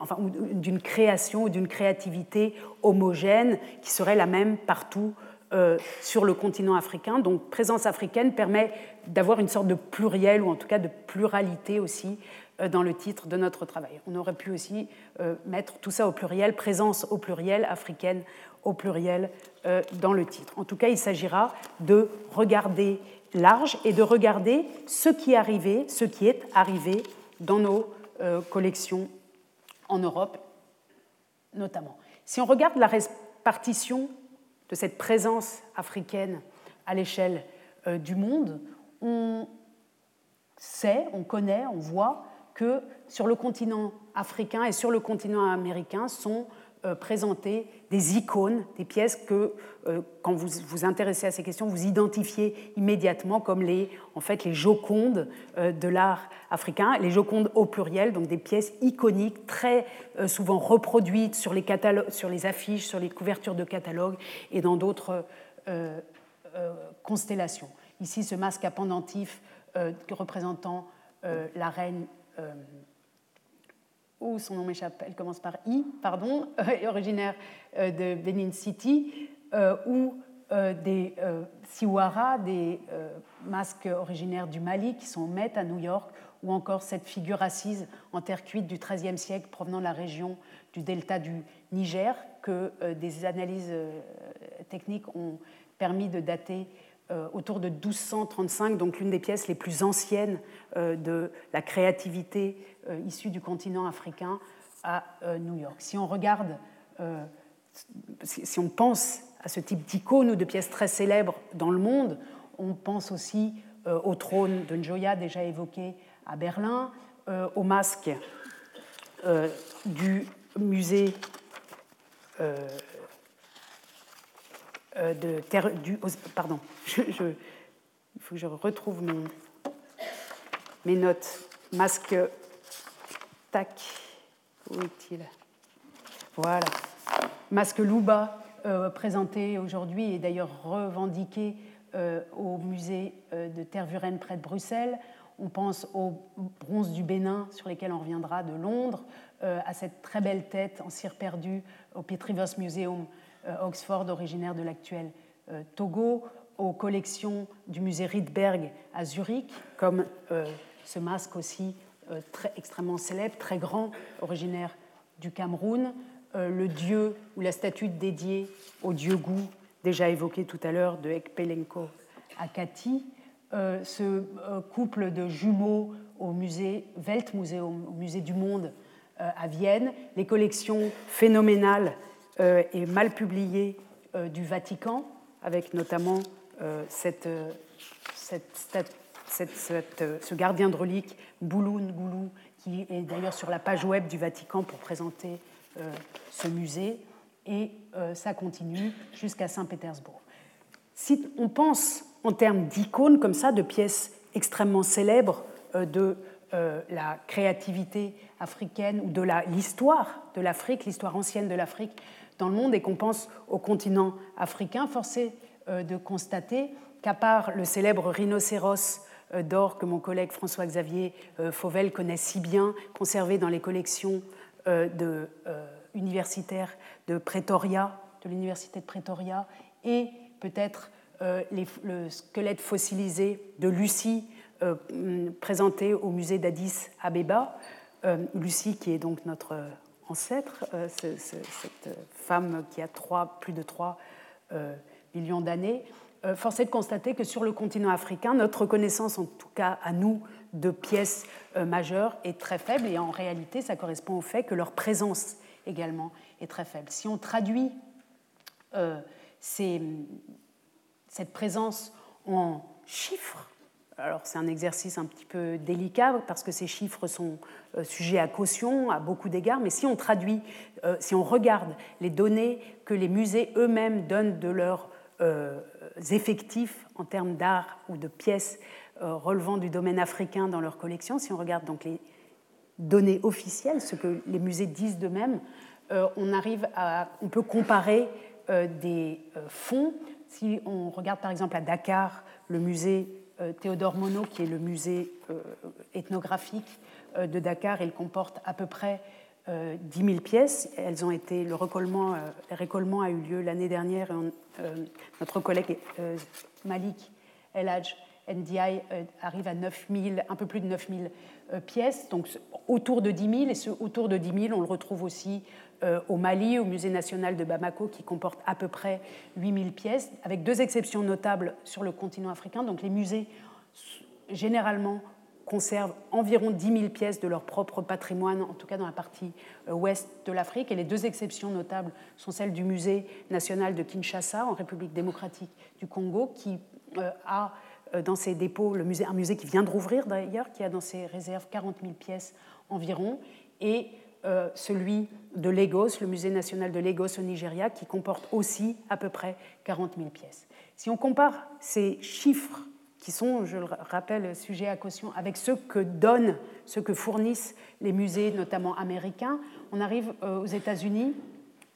enfin, d'une création ou d'une créativité homogène qui serait la même partout euh, sur le continent africain. Donc présence africaine permet d'avoir une sorte de pluriel ou en tout cas de pluralité aussi euh, dans le titre de notre travail. On aurait pu aussi euh, mettre tout ça au pluriel, présence au pluriel, africaine au pluriel dans le titre. En tout cas, il s'agira de regarder large et de regarder ce qui est arrivé, ce qui est arrivé dans nos collections en Europe notamment. Si on regarde la répartition de cette présence africaine à l'échelle euh, du monde, on sait, on connaît, on voit que sur le continent africain et sur le continent américain sont euh, présentées des icônes, des pièces que, euh, quand vous vous intéressez à ces questions, vous identifiez immédiatement comme les, en fait, les jocondes euh, de l'art africain, les jocondes au pluriel, donc des pièces iconiques, très souvent reproduites sur les, sur les affiches, sur les couvertures de catalogues et dans d'autres constellations. Ici, ce masque à pendentif représentant la reine ou son nom m'échappe, elle commence par I, pardon, originaire euh, de Benin City, euh, euh, des Siwara, des masques originaires du Mali qui sont Met à New York, ou encore cette figure assise en terre cuite du XIIIe siècle provenant de la région du delta du Niger, que des analyses techniques ont permis de dater autour de 1235, donc l'une des pièces les plus anciennes de la créativité euh, issus du continent africain à euh, New York. Si on regarde, euh, si on pense à ce type d'icônes ou de pièces très célèbres dans le monde, on pense aussi au trône de Njoya, déjà évoqué à Berlin, au masque du musée de terre, du, pardon, je, il faut que je retrouve mes notes. Masque Tac. Où est-il? Voilà. Masque Louba, euh, présenté aujourd'hui et d'ailleurs revendiqué euh, au musée euh, de Tervuren près de Bruxelles. On pense au bronze du Bénin, sur lesquels on reviendra de Londres, à cette très belle tête en cire perdue au Rivers Museum Oxford, originaire de l'actuel Togo, aux collections du musée Rydberg à Zurich, comme ce masque aussi très, extrêmement célèbre, très grand, originaire du Cameroun, euh, le dieu ou la statue dédiée au dieu Gou, déjà évoqué tout à l'heure, de Ekpelenko Akati, euh, ce couple de jumeaux au musée Weltmuseum, au musée du monde à Vienne, les collections phénoménales et mal publiées du Vatican, avec notamment cette, cette, euh, ce gardien de reliques, Bouloun qui est d'ailleurs sur la page web du Vatican pour présenter euh, ce musée. Et euh, ça continue jusqu'à Saint-Pétersbourg. Si on pense en termes d'icônes comme ça, de pièces extrêmement célèbres de la créativité africaine ou de l'histoire de l'Afrique, l'histoire ancienne de l'Afrique dans le monde, et qu'on pense au continent africain, forcé de constater qu'à part le célèbre rhinocéros d'or que mon collègue François-Xavier euh, Fauvel connaît si bien, conservé dans les collections euh, universitaires de Pretoria, de l'université de Pretoria, et peut-être le squelette fossilisé de Lucie présenté au musée d'Addis Abeba. Lucie, qui est donc notre ancêtre, cette femme qui a plus de 3 millions d'années, euh, force est de constater que sur le continent africain, notre connaissance, en tout cas à nous, de pièces euh, majeures est très faible et en réalité, ça correspond au fait que leur présence également est très faible. Si on traduit euh, cette présence en chiffres, alors c'est un exercice un petit peu délicat parce que ces chiffres sont sujets à caution à beaucoup d'égards, mais si on traduit, si on regarde les données que les musées eux-mêmes donnent de leur euh, effectifs en termes d'art ou de pièces euh, relevant du domaine africain dans leur collection, si on regarde donc les données officielles, ce que les musées disent d'eux-mêmes, euh, on arrive à, on peut comparer des fonds. Si on regarde par exemple à Dakar le musée Théodore Monod, qui est le musée ethnographique de Dakar, il comporte à peu près 10 euh, 000 pièces. Elles ont été, le récollement, euh, récollement a eu lieu l'année dernière. Euh, notre collègue Malik El Hadj NDI arrive à 9 000, un peu plus de 9 000 pièces, donc autour de 10 000. Et ce autour de 10 000, on le retrouve aussi au Mali, au Musée national de Bamako, qui comporte à peu près 8 000 pièces, avec deux exceptions notables sur le continent africain. Donc les musées, généralement, conservent environ 10 000 pièces de leur propre patrimoine, en tout cas dans la partie euh, ouest de l'Afrique. Et les deux exceptions notables sont celles du Musée national de Kinshasa, en République démocratique du Congo, qui euh, a dans ses dépôts un musée qui vient de rouvrir d'ailleurs, qui a dans ses réserves 40 000 pièces environ, et celui de Lagos, le musée national de Lagos au Nigeria, qui comporte aussi à peu près 40 000 pièces. Si on compare ces chiffres qui sont, je le rappelle, sujets à caution, avec ceux que donnent, ceux que fournissent les musées, notamment américains, on arrive euh, aux États-Unis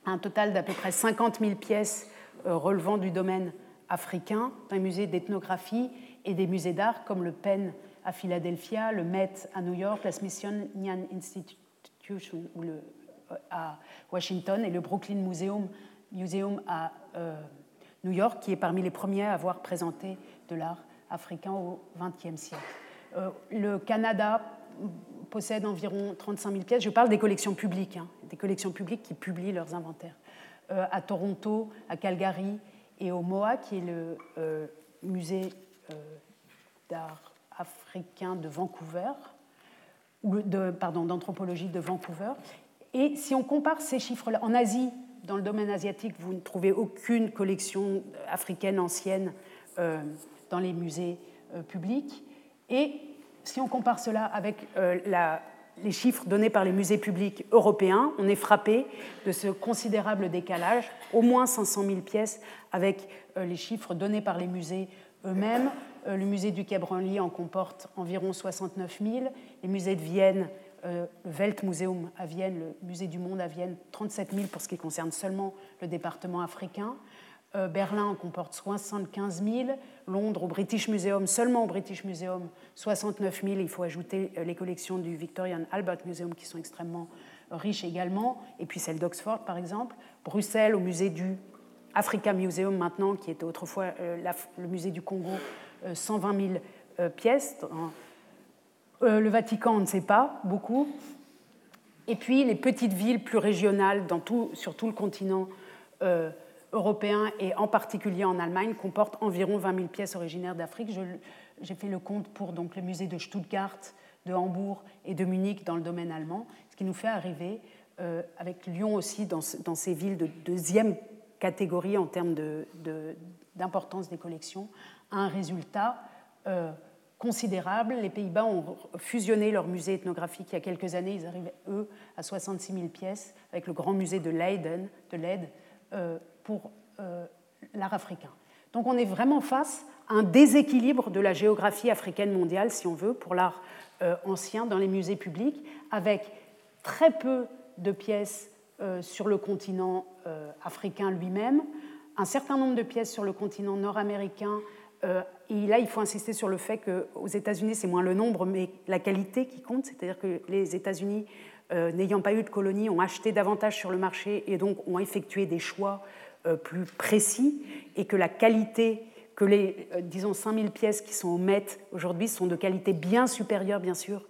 à un total d'à peu près 50 000 pièces euh, relevant du domaine africain, les musées d'ethnographie et des musées d'art comme le Penn à Philadelphia, le Met à New York, la Smithsonian Institution euh, à Washington et le Brooklyn Museum, Museum à New York, qui est parmi les premiers à avoir présenté de l'art africain au XXe siècle. Euh, le Canada possède environ 35 000 pièces. Je parle des collections publiques, hein, des collections publiques qui publient leurs inventaires. Euh, à Toronto, à Calgary et au MOA, qui est le euh, musée d'art africain de Vancouver, pardon, d'anthropologie de Vancouver. Et si on compare ces chiffres-là, en Asie, dans le domaine asiatique, vous ne trouvez aucune collection africaine ancienne dans les musées euh, publics. Et si on compare cela avec euh, les chiffres donnés par les musées publics européens, on est frappé de ce considérable décalage, au moins 500 000 pièces avec euh, les chiffres donnés par les musées eux-mêmes. Le musée du Quai Branly en comporte environ 69 000, les musées de Vienne, le Weltmuseum à Vienne, le musée du monde à Vienne, 37 000 pour ce qui concerne seulement le département africain. Euh, Berlin comporte 75 000, Londres au British Museum, seulement au British Museum, 69 000. Il faut ajouter euh, les collections du Victorian Albert Museum qui sont extrêmement euh, riches également, et puis celle d'Oxford par exemple. Bruxelles au musée du Africa Museum maintenant, qui était autrefois le musée du Congo, 120 000 pièces. Le Vatican, on ne sait pas beaucoup. Et puis les petites villes plus régionales dans tout, sur tout le continent européen et en particulier en Allemagne comporte environ 20 000 pièces originaires d'Afrique. J'ai fait le compte pour donc, le musée de Stuttgart, de Hambourg et de Munich dans le domaine allemand, ce qui nous fait arriver, euh, avec Lyon aussi, dans, ces villes de deuxième catégorie en termes d'importance des collections, à un résultat euh, considérable. Les Pays-Bas ont fusionné leur musée ethnographique il y a quelques années. Ils arrivaient, eux, à 66 000 pièces avec le grand musée de Leiden, de euh, pour euh, l'art africain. Donc on est vraiment face à un déséquilibre de la géographie africaine mondiale, si on veut, pour l'art euh, ancien dans les musées publics, avec très peu de pièces euh, sur le continent africain lui-même, un certain nombre de pièces sur le continent nord-américain. et là, il faut insister sur le fait qu'aux États-Unis, c'est moins le nombre, mais la qualité qui compte. C'est-à-dire que les États-Unis, n'ayant pas eu de colonies, ont acheté davantage sur le marché et donc ont effectué des choix plus précis et que la qualité, que les, euh, disons, 5000 pièces qui sont au Met aujourd'hui sont de qualité bien supérieure, bien sûr,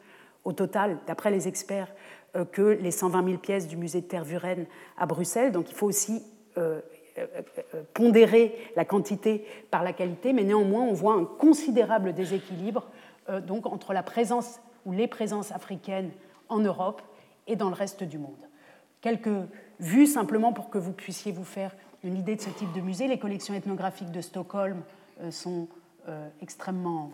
au total, d'après les experts, euh, que les 120 000 pièces du musée de Tervuren à Bruxelles. Donc il faut aussi pondérer la quantité par la qualité, mais néanmoins on voit un considérable déséquilibre donc, entre la présence ou les présences africaines en Europe et dans le reste du monde. Quelques vues simplement pour que vous puissiez vous faire une idée de ce type de musée. Les collections ethnographiques de Stockholm euh, sont euh, extrêmement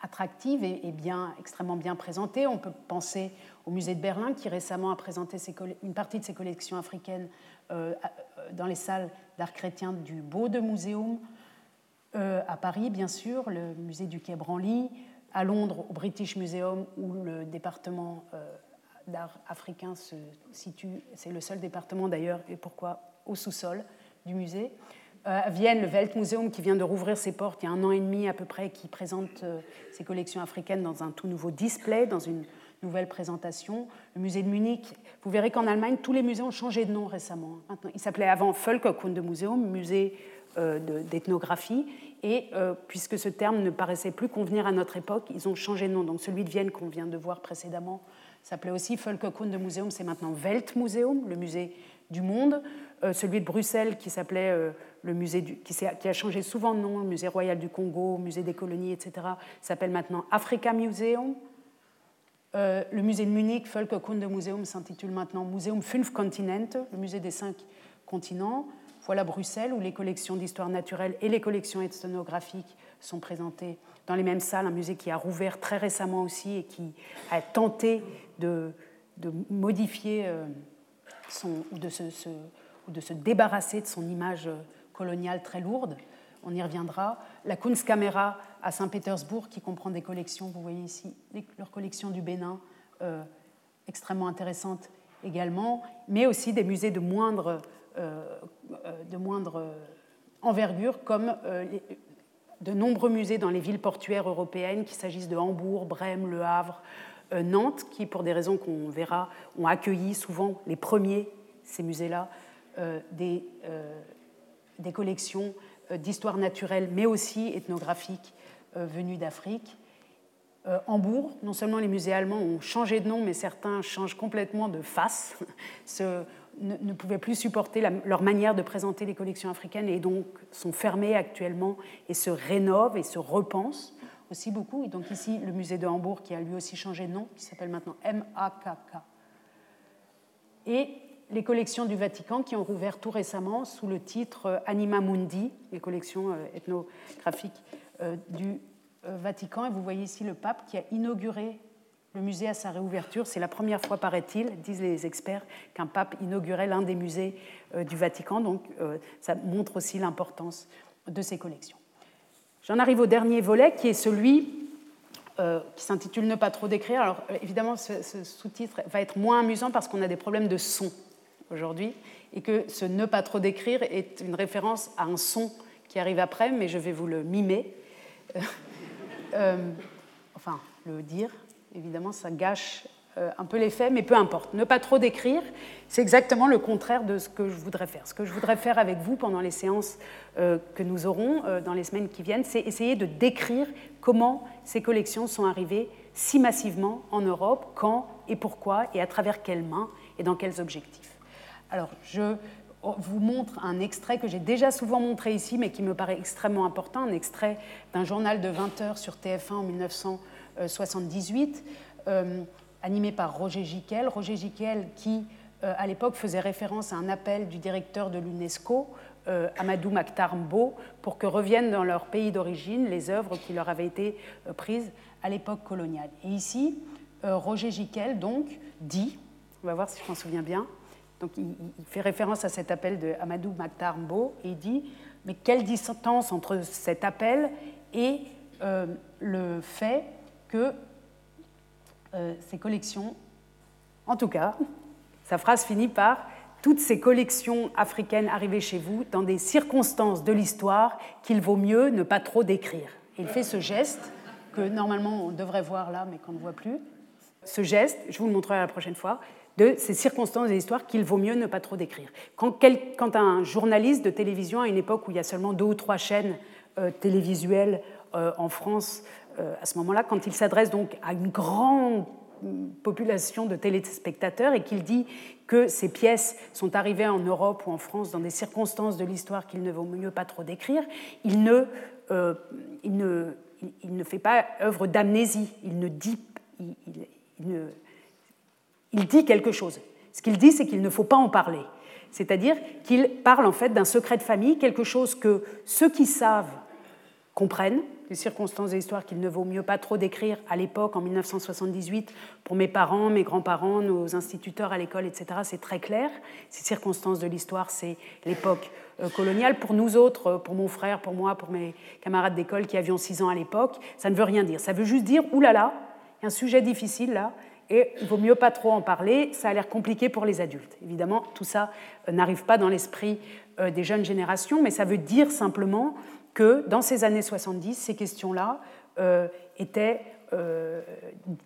attractives et, bien, extrêmement bien présentées. On peut penser au musée de Berlin qui récemment a présenté une partie de ses collections africaines euh, dans les salles d'art chrétien du Bode Museum. à Paris, bien sûr, le musée du Quai Branly, à Londres, au British Museum, où le département d'art africain se situe. C'est le seul département d'ailleurs, et pourquoi au sous-sol du musée. Euh, à Vienne, le Weltmuseum, qui vient de rouvrir ses portes il y a un an et demi à peu près, qui présente euh, ses collections africaines dans un tout nouveau display, dans une nouvelle présentation. Le musée de Munich, vous verrez qu'en Allemagne, tous les musées ont changé de nom récemment. Maintenant, il s'appelait avant Völkerkundemuseum, musée euh, d'ethnographie, et puisque ce terme ne paraissait plus convenir à notre époque, ils ont changé de nom. Donc celui de Vienne qu'on vient de voir précédemment s'appelait aussi Völkerkundemuseum, c'est maintenant Weltmuseum, le musée du monde. Euh, celui de Bruxelles qui s'appelait euh, le musée qui, a changé souvent de nom, le musée royal du Congo, musée des colonies, etc., s'appelle maintenant Africa Museum. Euh, le musée de Munich, Völkerkunde Museum, s'intitule maintenant Museum Fünf Kontinente, le musée des cinq continents. voilà Bruxelles, où les collections d'histoire naturelle et les collections ethnographiques sont présentées dans les mêmes salles. Un musée qui a rouvert très récemment aussi et qui a tenté de, modifier son, de se, ou de se débarrasser de son image coloniale très lourde. On y reviendra. La Kunstkamera à Saint-Pétersbourg, qui comprend des collections, vous voyez ici, leur collection du Bénin, euh, extrêmement intéressante également, mais aussi des musées de moindre, euh, euh, de moindre envergure, comme de nombreux musées dans les villes portuaires européennes, qu'il s'agisse de Hambourg, Brême, Le Havre, Nantes, qui, pour des raisons qu'on verra, ont accueilli souvent les premiers, ces musées-là, des, des collections d'histoire naturelle, mais aussi ethnographiques venues d'Afrique. Euh, Hambourg, non seulement les musées allemands ont changé de nom, mais certains changent complètement de face, ne, pouvaient plus supporter leur manière de présenter les collections africaines et donc sont fermés actuellement et se rénovent et se repensent aussi beaucoup. Et donc ici, le musée de Hambourg qui a lui aussi changé de nom, qui s'appelle maintenant MAKK. Et les collections du Vatican qui ont rouvert tout récemment sous le titre Anima Mundi, les collections euh, ethnographiques euh, du euh, Vatican. Et vous voyez ici le pape qui a inauguré le musée à sa réouverture. C'est la première fois, paraît-il, disent les experts, qu'un pape inaugurait l'un des musées euh, du Vatican. Donc euh, ça montre aussi l'importance de ces collections. J'en arrive au dernier volet qui est celui qui s'intitule Ne pas trop décrire. Alors évidemment, ce sous-titre va être moins amusant parce qu'on a des problèmes de son aujourd'hui et que ce Ne pas trop décrire est une référence à un son qui arrive après, mais je vais vous le mimer. Euh, enfin, le dire, évidemment, ça gâche euh, un peu l'effet, mais peu importe. Ne pas trop décrire, c'est exactement le contraire de ce que je voudrais faire. Ce que je voudrais faire avec vous pendant les séances euh, que nous aurons dans les semaines qui viennent, c'est essayer de décrire comment ces collections sont arrivées si massivement en Europe, quand et pourquoi, et à travers quelles mains et dans quels objectifs. Alors, je vous montre un extrait que j'ai déjà souvent montré ici, mais qui me paraît extrêmement important, un extrait d'un journal de 20 heures sur TF1 en 1978, euh, animé par Roger Giquel. Roger Giquel qui, euh, à l'époque, faisait référence à un appel du directeur de l'UNESCO, euh, Amadou Maktar Mbo, pour que reviennent dans leur pays d'origine les œuvres qui leur avaient été prises à l'époque coloniale. Et ici, Roger Giquel, donc, dit, on va voir si je m'en souviens bien, donc il, fait référence à cet appel de Amadou Maktar Mbo et il dit mais quelle distance entre cet appel et euh, le fait que euh, ces collections, en tout cas, sa phrase finit par toutes ces collections africaines arrivées chez vous dans des circonstances de l'histoire qu'il vaut mieux ne pas trop décrire. il fait ce geste que normalement on devrait voir là, mais qu'on ne voit plus. Ce geste, je vous le montrerai la prochaine fois, de ces circonstances de l'histoire qu'il vaut mieux ne pas trop décrire. Quand, un journaliste de télévision, à une époque où il y a seulement deux ou trois chaînes euh, télévisuelles euh, en France, euh, à ce moment-là, quand il s'adresse donc à une grande population de téléspectateurs et qu'il dit que ces pièces sont arrivées en Europe ou en France dans des circonstances de l'histoire qu'il ne vaut mieux pas trop décrire, il ne, fait pas œuvre d'amnésie, il ne dit, il dit quelque chose. Ce qu'il dit, c'est qu'il ne faut pas en parler. C'est-à-dire qu'il parle en fait d'un secret de famille, quelque chose que ceux qui savent comprennent, les circonstances de l'histoire qu'il ne vaut mieux pas trop décrire à l'époque, en 1978, pour mes parents, mes grands-parents, nos instituteurs à l'école, etc. C'est très clair. Ces circonstances de l'histoire, c'est l'époque euh, coloniale. Pour nous autres, euh, pour mon frère, pour moi, pour mes camarades d'école qui avions 6 ans à l'époque, ça ne veut rien dire. Ça veut juste dire, oulala, il y a un sujet difficile là, et il vaut mieux pas trop en parler, ça a l'air compliqué pour les adultes. Évidemment, tout ça euh, n'arrive pas dans l'esprit euh, des jeunes générations, mais ça veut dire simplement que dans ces années 70, ces questions-là euh, étaient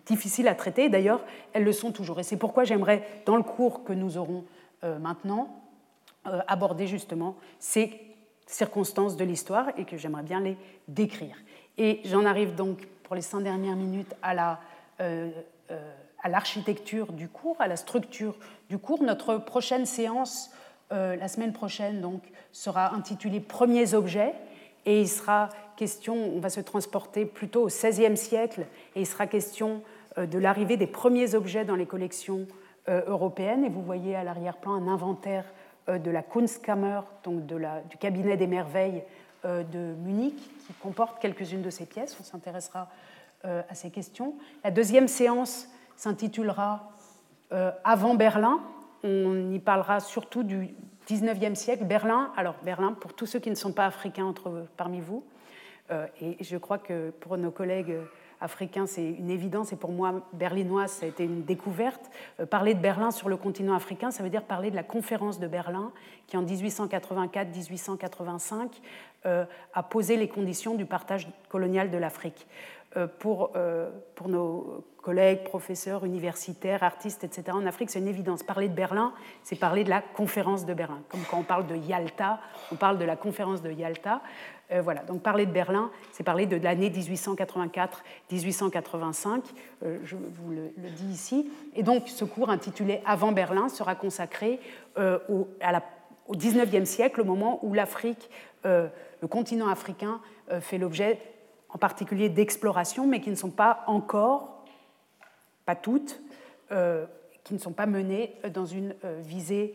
difficiles à traiter. D'ailleurs, elles le sont toujours. Et c'est pourquoi j'aimerais, dans le cours que nous aurons maintenant, aborder justement ces circonstances de l'histoire et que j'aimerais bien les décrire. Et j'en arrive donc pour les cinq dernières minutes à la à l'architecture du cours, à la structure du cours. Notre prochaine séance, euh, la semaine prochaine, donc, sera intitulée Premiers objets et il sera question, on va se transporter plutôt au XVIe siècle et il sera question euh, de l'arrivée des premiers objets dans les collections euh, européennes. Et vous voyez à l'arrière-plan un inventaire de la Kunstkammer, donc de la, du cabinet des merveilles de Munich, qui comporte quelques-unes de ces pièces. On s'intéressera à ces questions. La deuxième séance s'intitulera Avant Berlin. On y parlera surtout du 19e siècle. Berlin, alors Berlin, pour tous ceux qui ne sont pas africains entre, parmi vous, et je crois que pour nos collègues africain, c'est une évidence, et pour moi, berlinoise, ça a été une découverte. Euh, parler de Berlin sur le continent africain, ça veut dire parler de la conférence de Berlin, qui en 1884-1885 euh, a posé les conditions du partage colonial de l'Afrique. Euh, pour, pour nos collègues, professeurs, universitaires, artistes, etc. En Afrique, c'est une évidence. Parler de Berlin, c'est parler de la conférence de Berlin. Comme quand on parle de Yalta, on parle de la conférence de Yalta. Euh, voilà, donc parler de Berlin, c'est parler de l'année 1884-1885, euh, je vous le, dis ici. Et donc ce cours intitulé Avant Berlin sera consacré euh, au, à au 19e siècle, au moment où l'Afrique, le continent africain, fait l'objet en particulier d'explorations, mais qui ne sont pas encore, pas toutes, qui ne sont pas menées dans une visée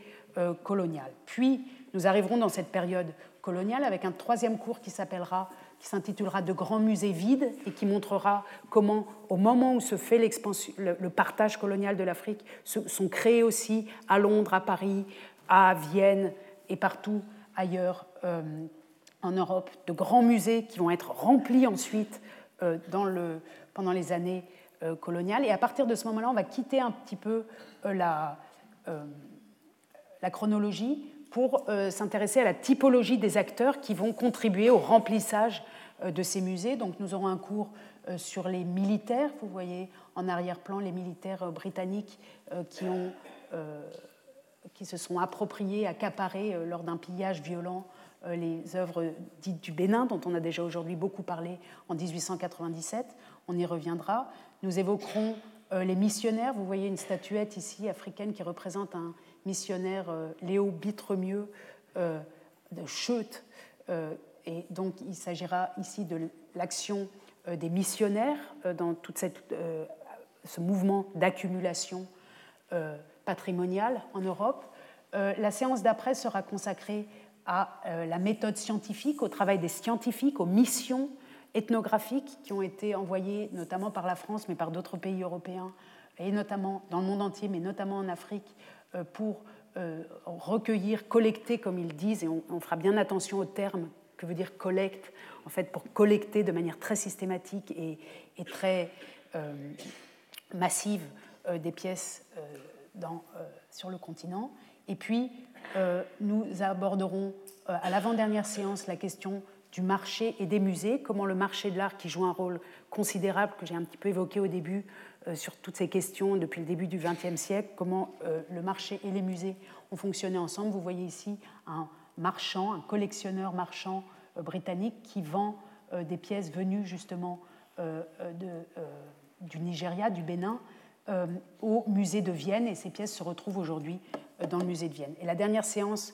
coloniale. Puis nous arriverons dans cette période coloniale avec un troisième cours qui s'appellera qui s'intitulera De grands musées vides et qui montrera comment, au moment où se fait le, le, partage colonial de l'Afrique, sont créés aussi à Londres, à Paris, à Vienne et partout ailleurs euh, en Europe de grands musées qui vont être remplis ensuite euh, pendant les années euh, coloniales. Et à partir de ce moment-là, on va quitter un petit peu la, la chronologie pour euh, s'intéresser à la typologie des acteurs qui vont contribuer au remplissage euh, de ces musées. Donc nous aurons un cours euh, sur les militaires. Vous voyez en arrière-plan les militaires britanniques qui se sont appropriés, accaparés lors d'un pillage violent les œuvres dites du Bénin, dont on a déjà aujourd'hui beaucoup parlé en 1897. On y reviendra. Nous évoquerons les missionnaires. Vous voyez une statuette ici africaine qui représente un missionnaire euh, Léo Bitremieux euh, de Scheut. Euh, et donc il s'agira ici de l'action des missionnaires dans tout ce mouvement d'accumulation patrimoniale en Europe. La séance d'après sera consacrée à la méthode scientifique, au travail des scientifiques, aux missions ethnographiques qui ont été envoyées notamment par la France, mais par d'autres pays européens, et notamment dans le monde entier, mais notamment en Afrique, euh, pour euh, recueillir, collecter, comme ils disent, et on, fera bien attention au terme que veut dire collecte, en fait, pour collecter de manière très systématique et, très euh, massive des pièces sur le continent. Et puis, nous aborderons à l'avant-dernière séance la question du marché et des musées, comment le marché de l'art, qui joue un rôle considérable, que j'ai un petit peu évoqué au début, euh, sur toutes ces questions depuis le début du XXe siècle, comment euh, le marché et les musées ont fonctionné ensemble. Vous voyez ici un marchand, un collectionneur marchand euh, britannique qui vend des pièces venues justement du Nigeria, du Bénin, au musée de Vienne, et ces pièces se retrouvent aujourd'hui dans le musée de Vienne. Et la dernière séance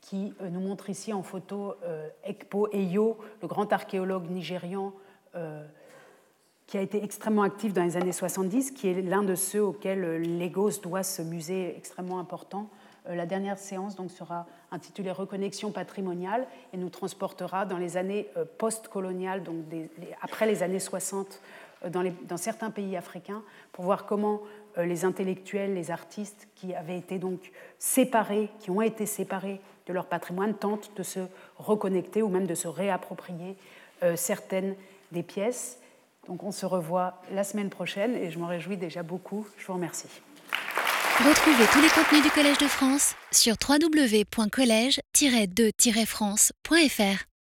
qui nous montre ici en photo Ekpo Eyo, le grand archéologue nigérian qui a été extrêmement actif dans les années 70, qui est l'un de ceux auxquels euh, Lagos doit ce musée extrêmement important. Euh, la dernière séance donc, sera intitulée Reconnexion patrimoniale et nous transportera dans les années euh, post-coloniales, donc après les années 60, dans, les, dans, certains pays africains, pour voir comment les intellectuels, les artistes qui avaient été donc séparés, qui ont été séparés de leur patrimoine, tentent de se reconnecter ou même de se réapproprier certaines des pièces. Donc on se revoit la semaine prochaine et je m'en réjouis déjà beaucoup. Je vous remercie. Retrouvez tous les contenus du Collège de France sur www.colège-2-france.fr.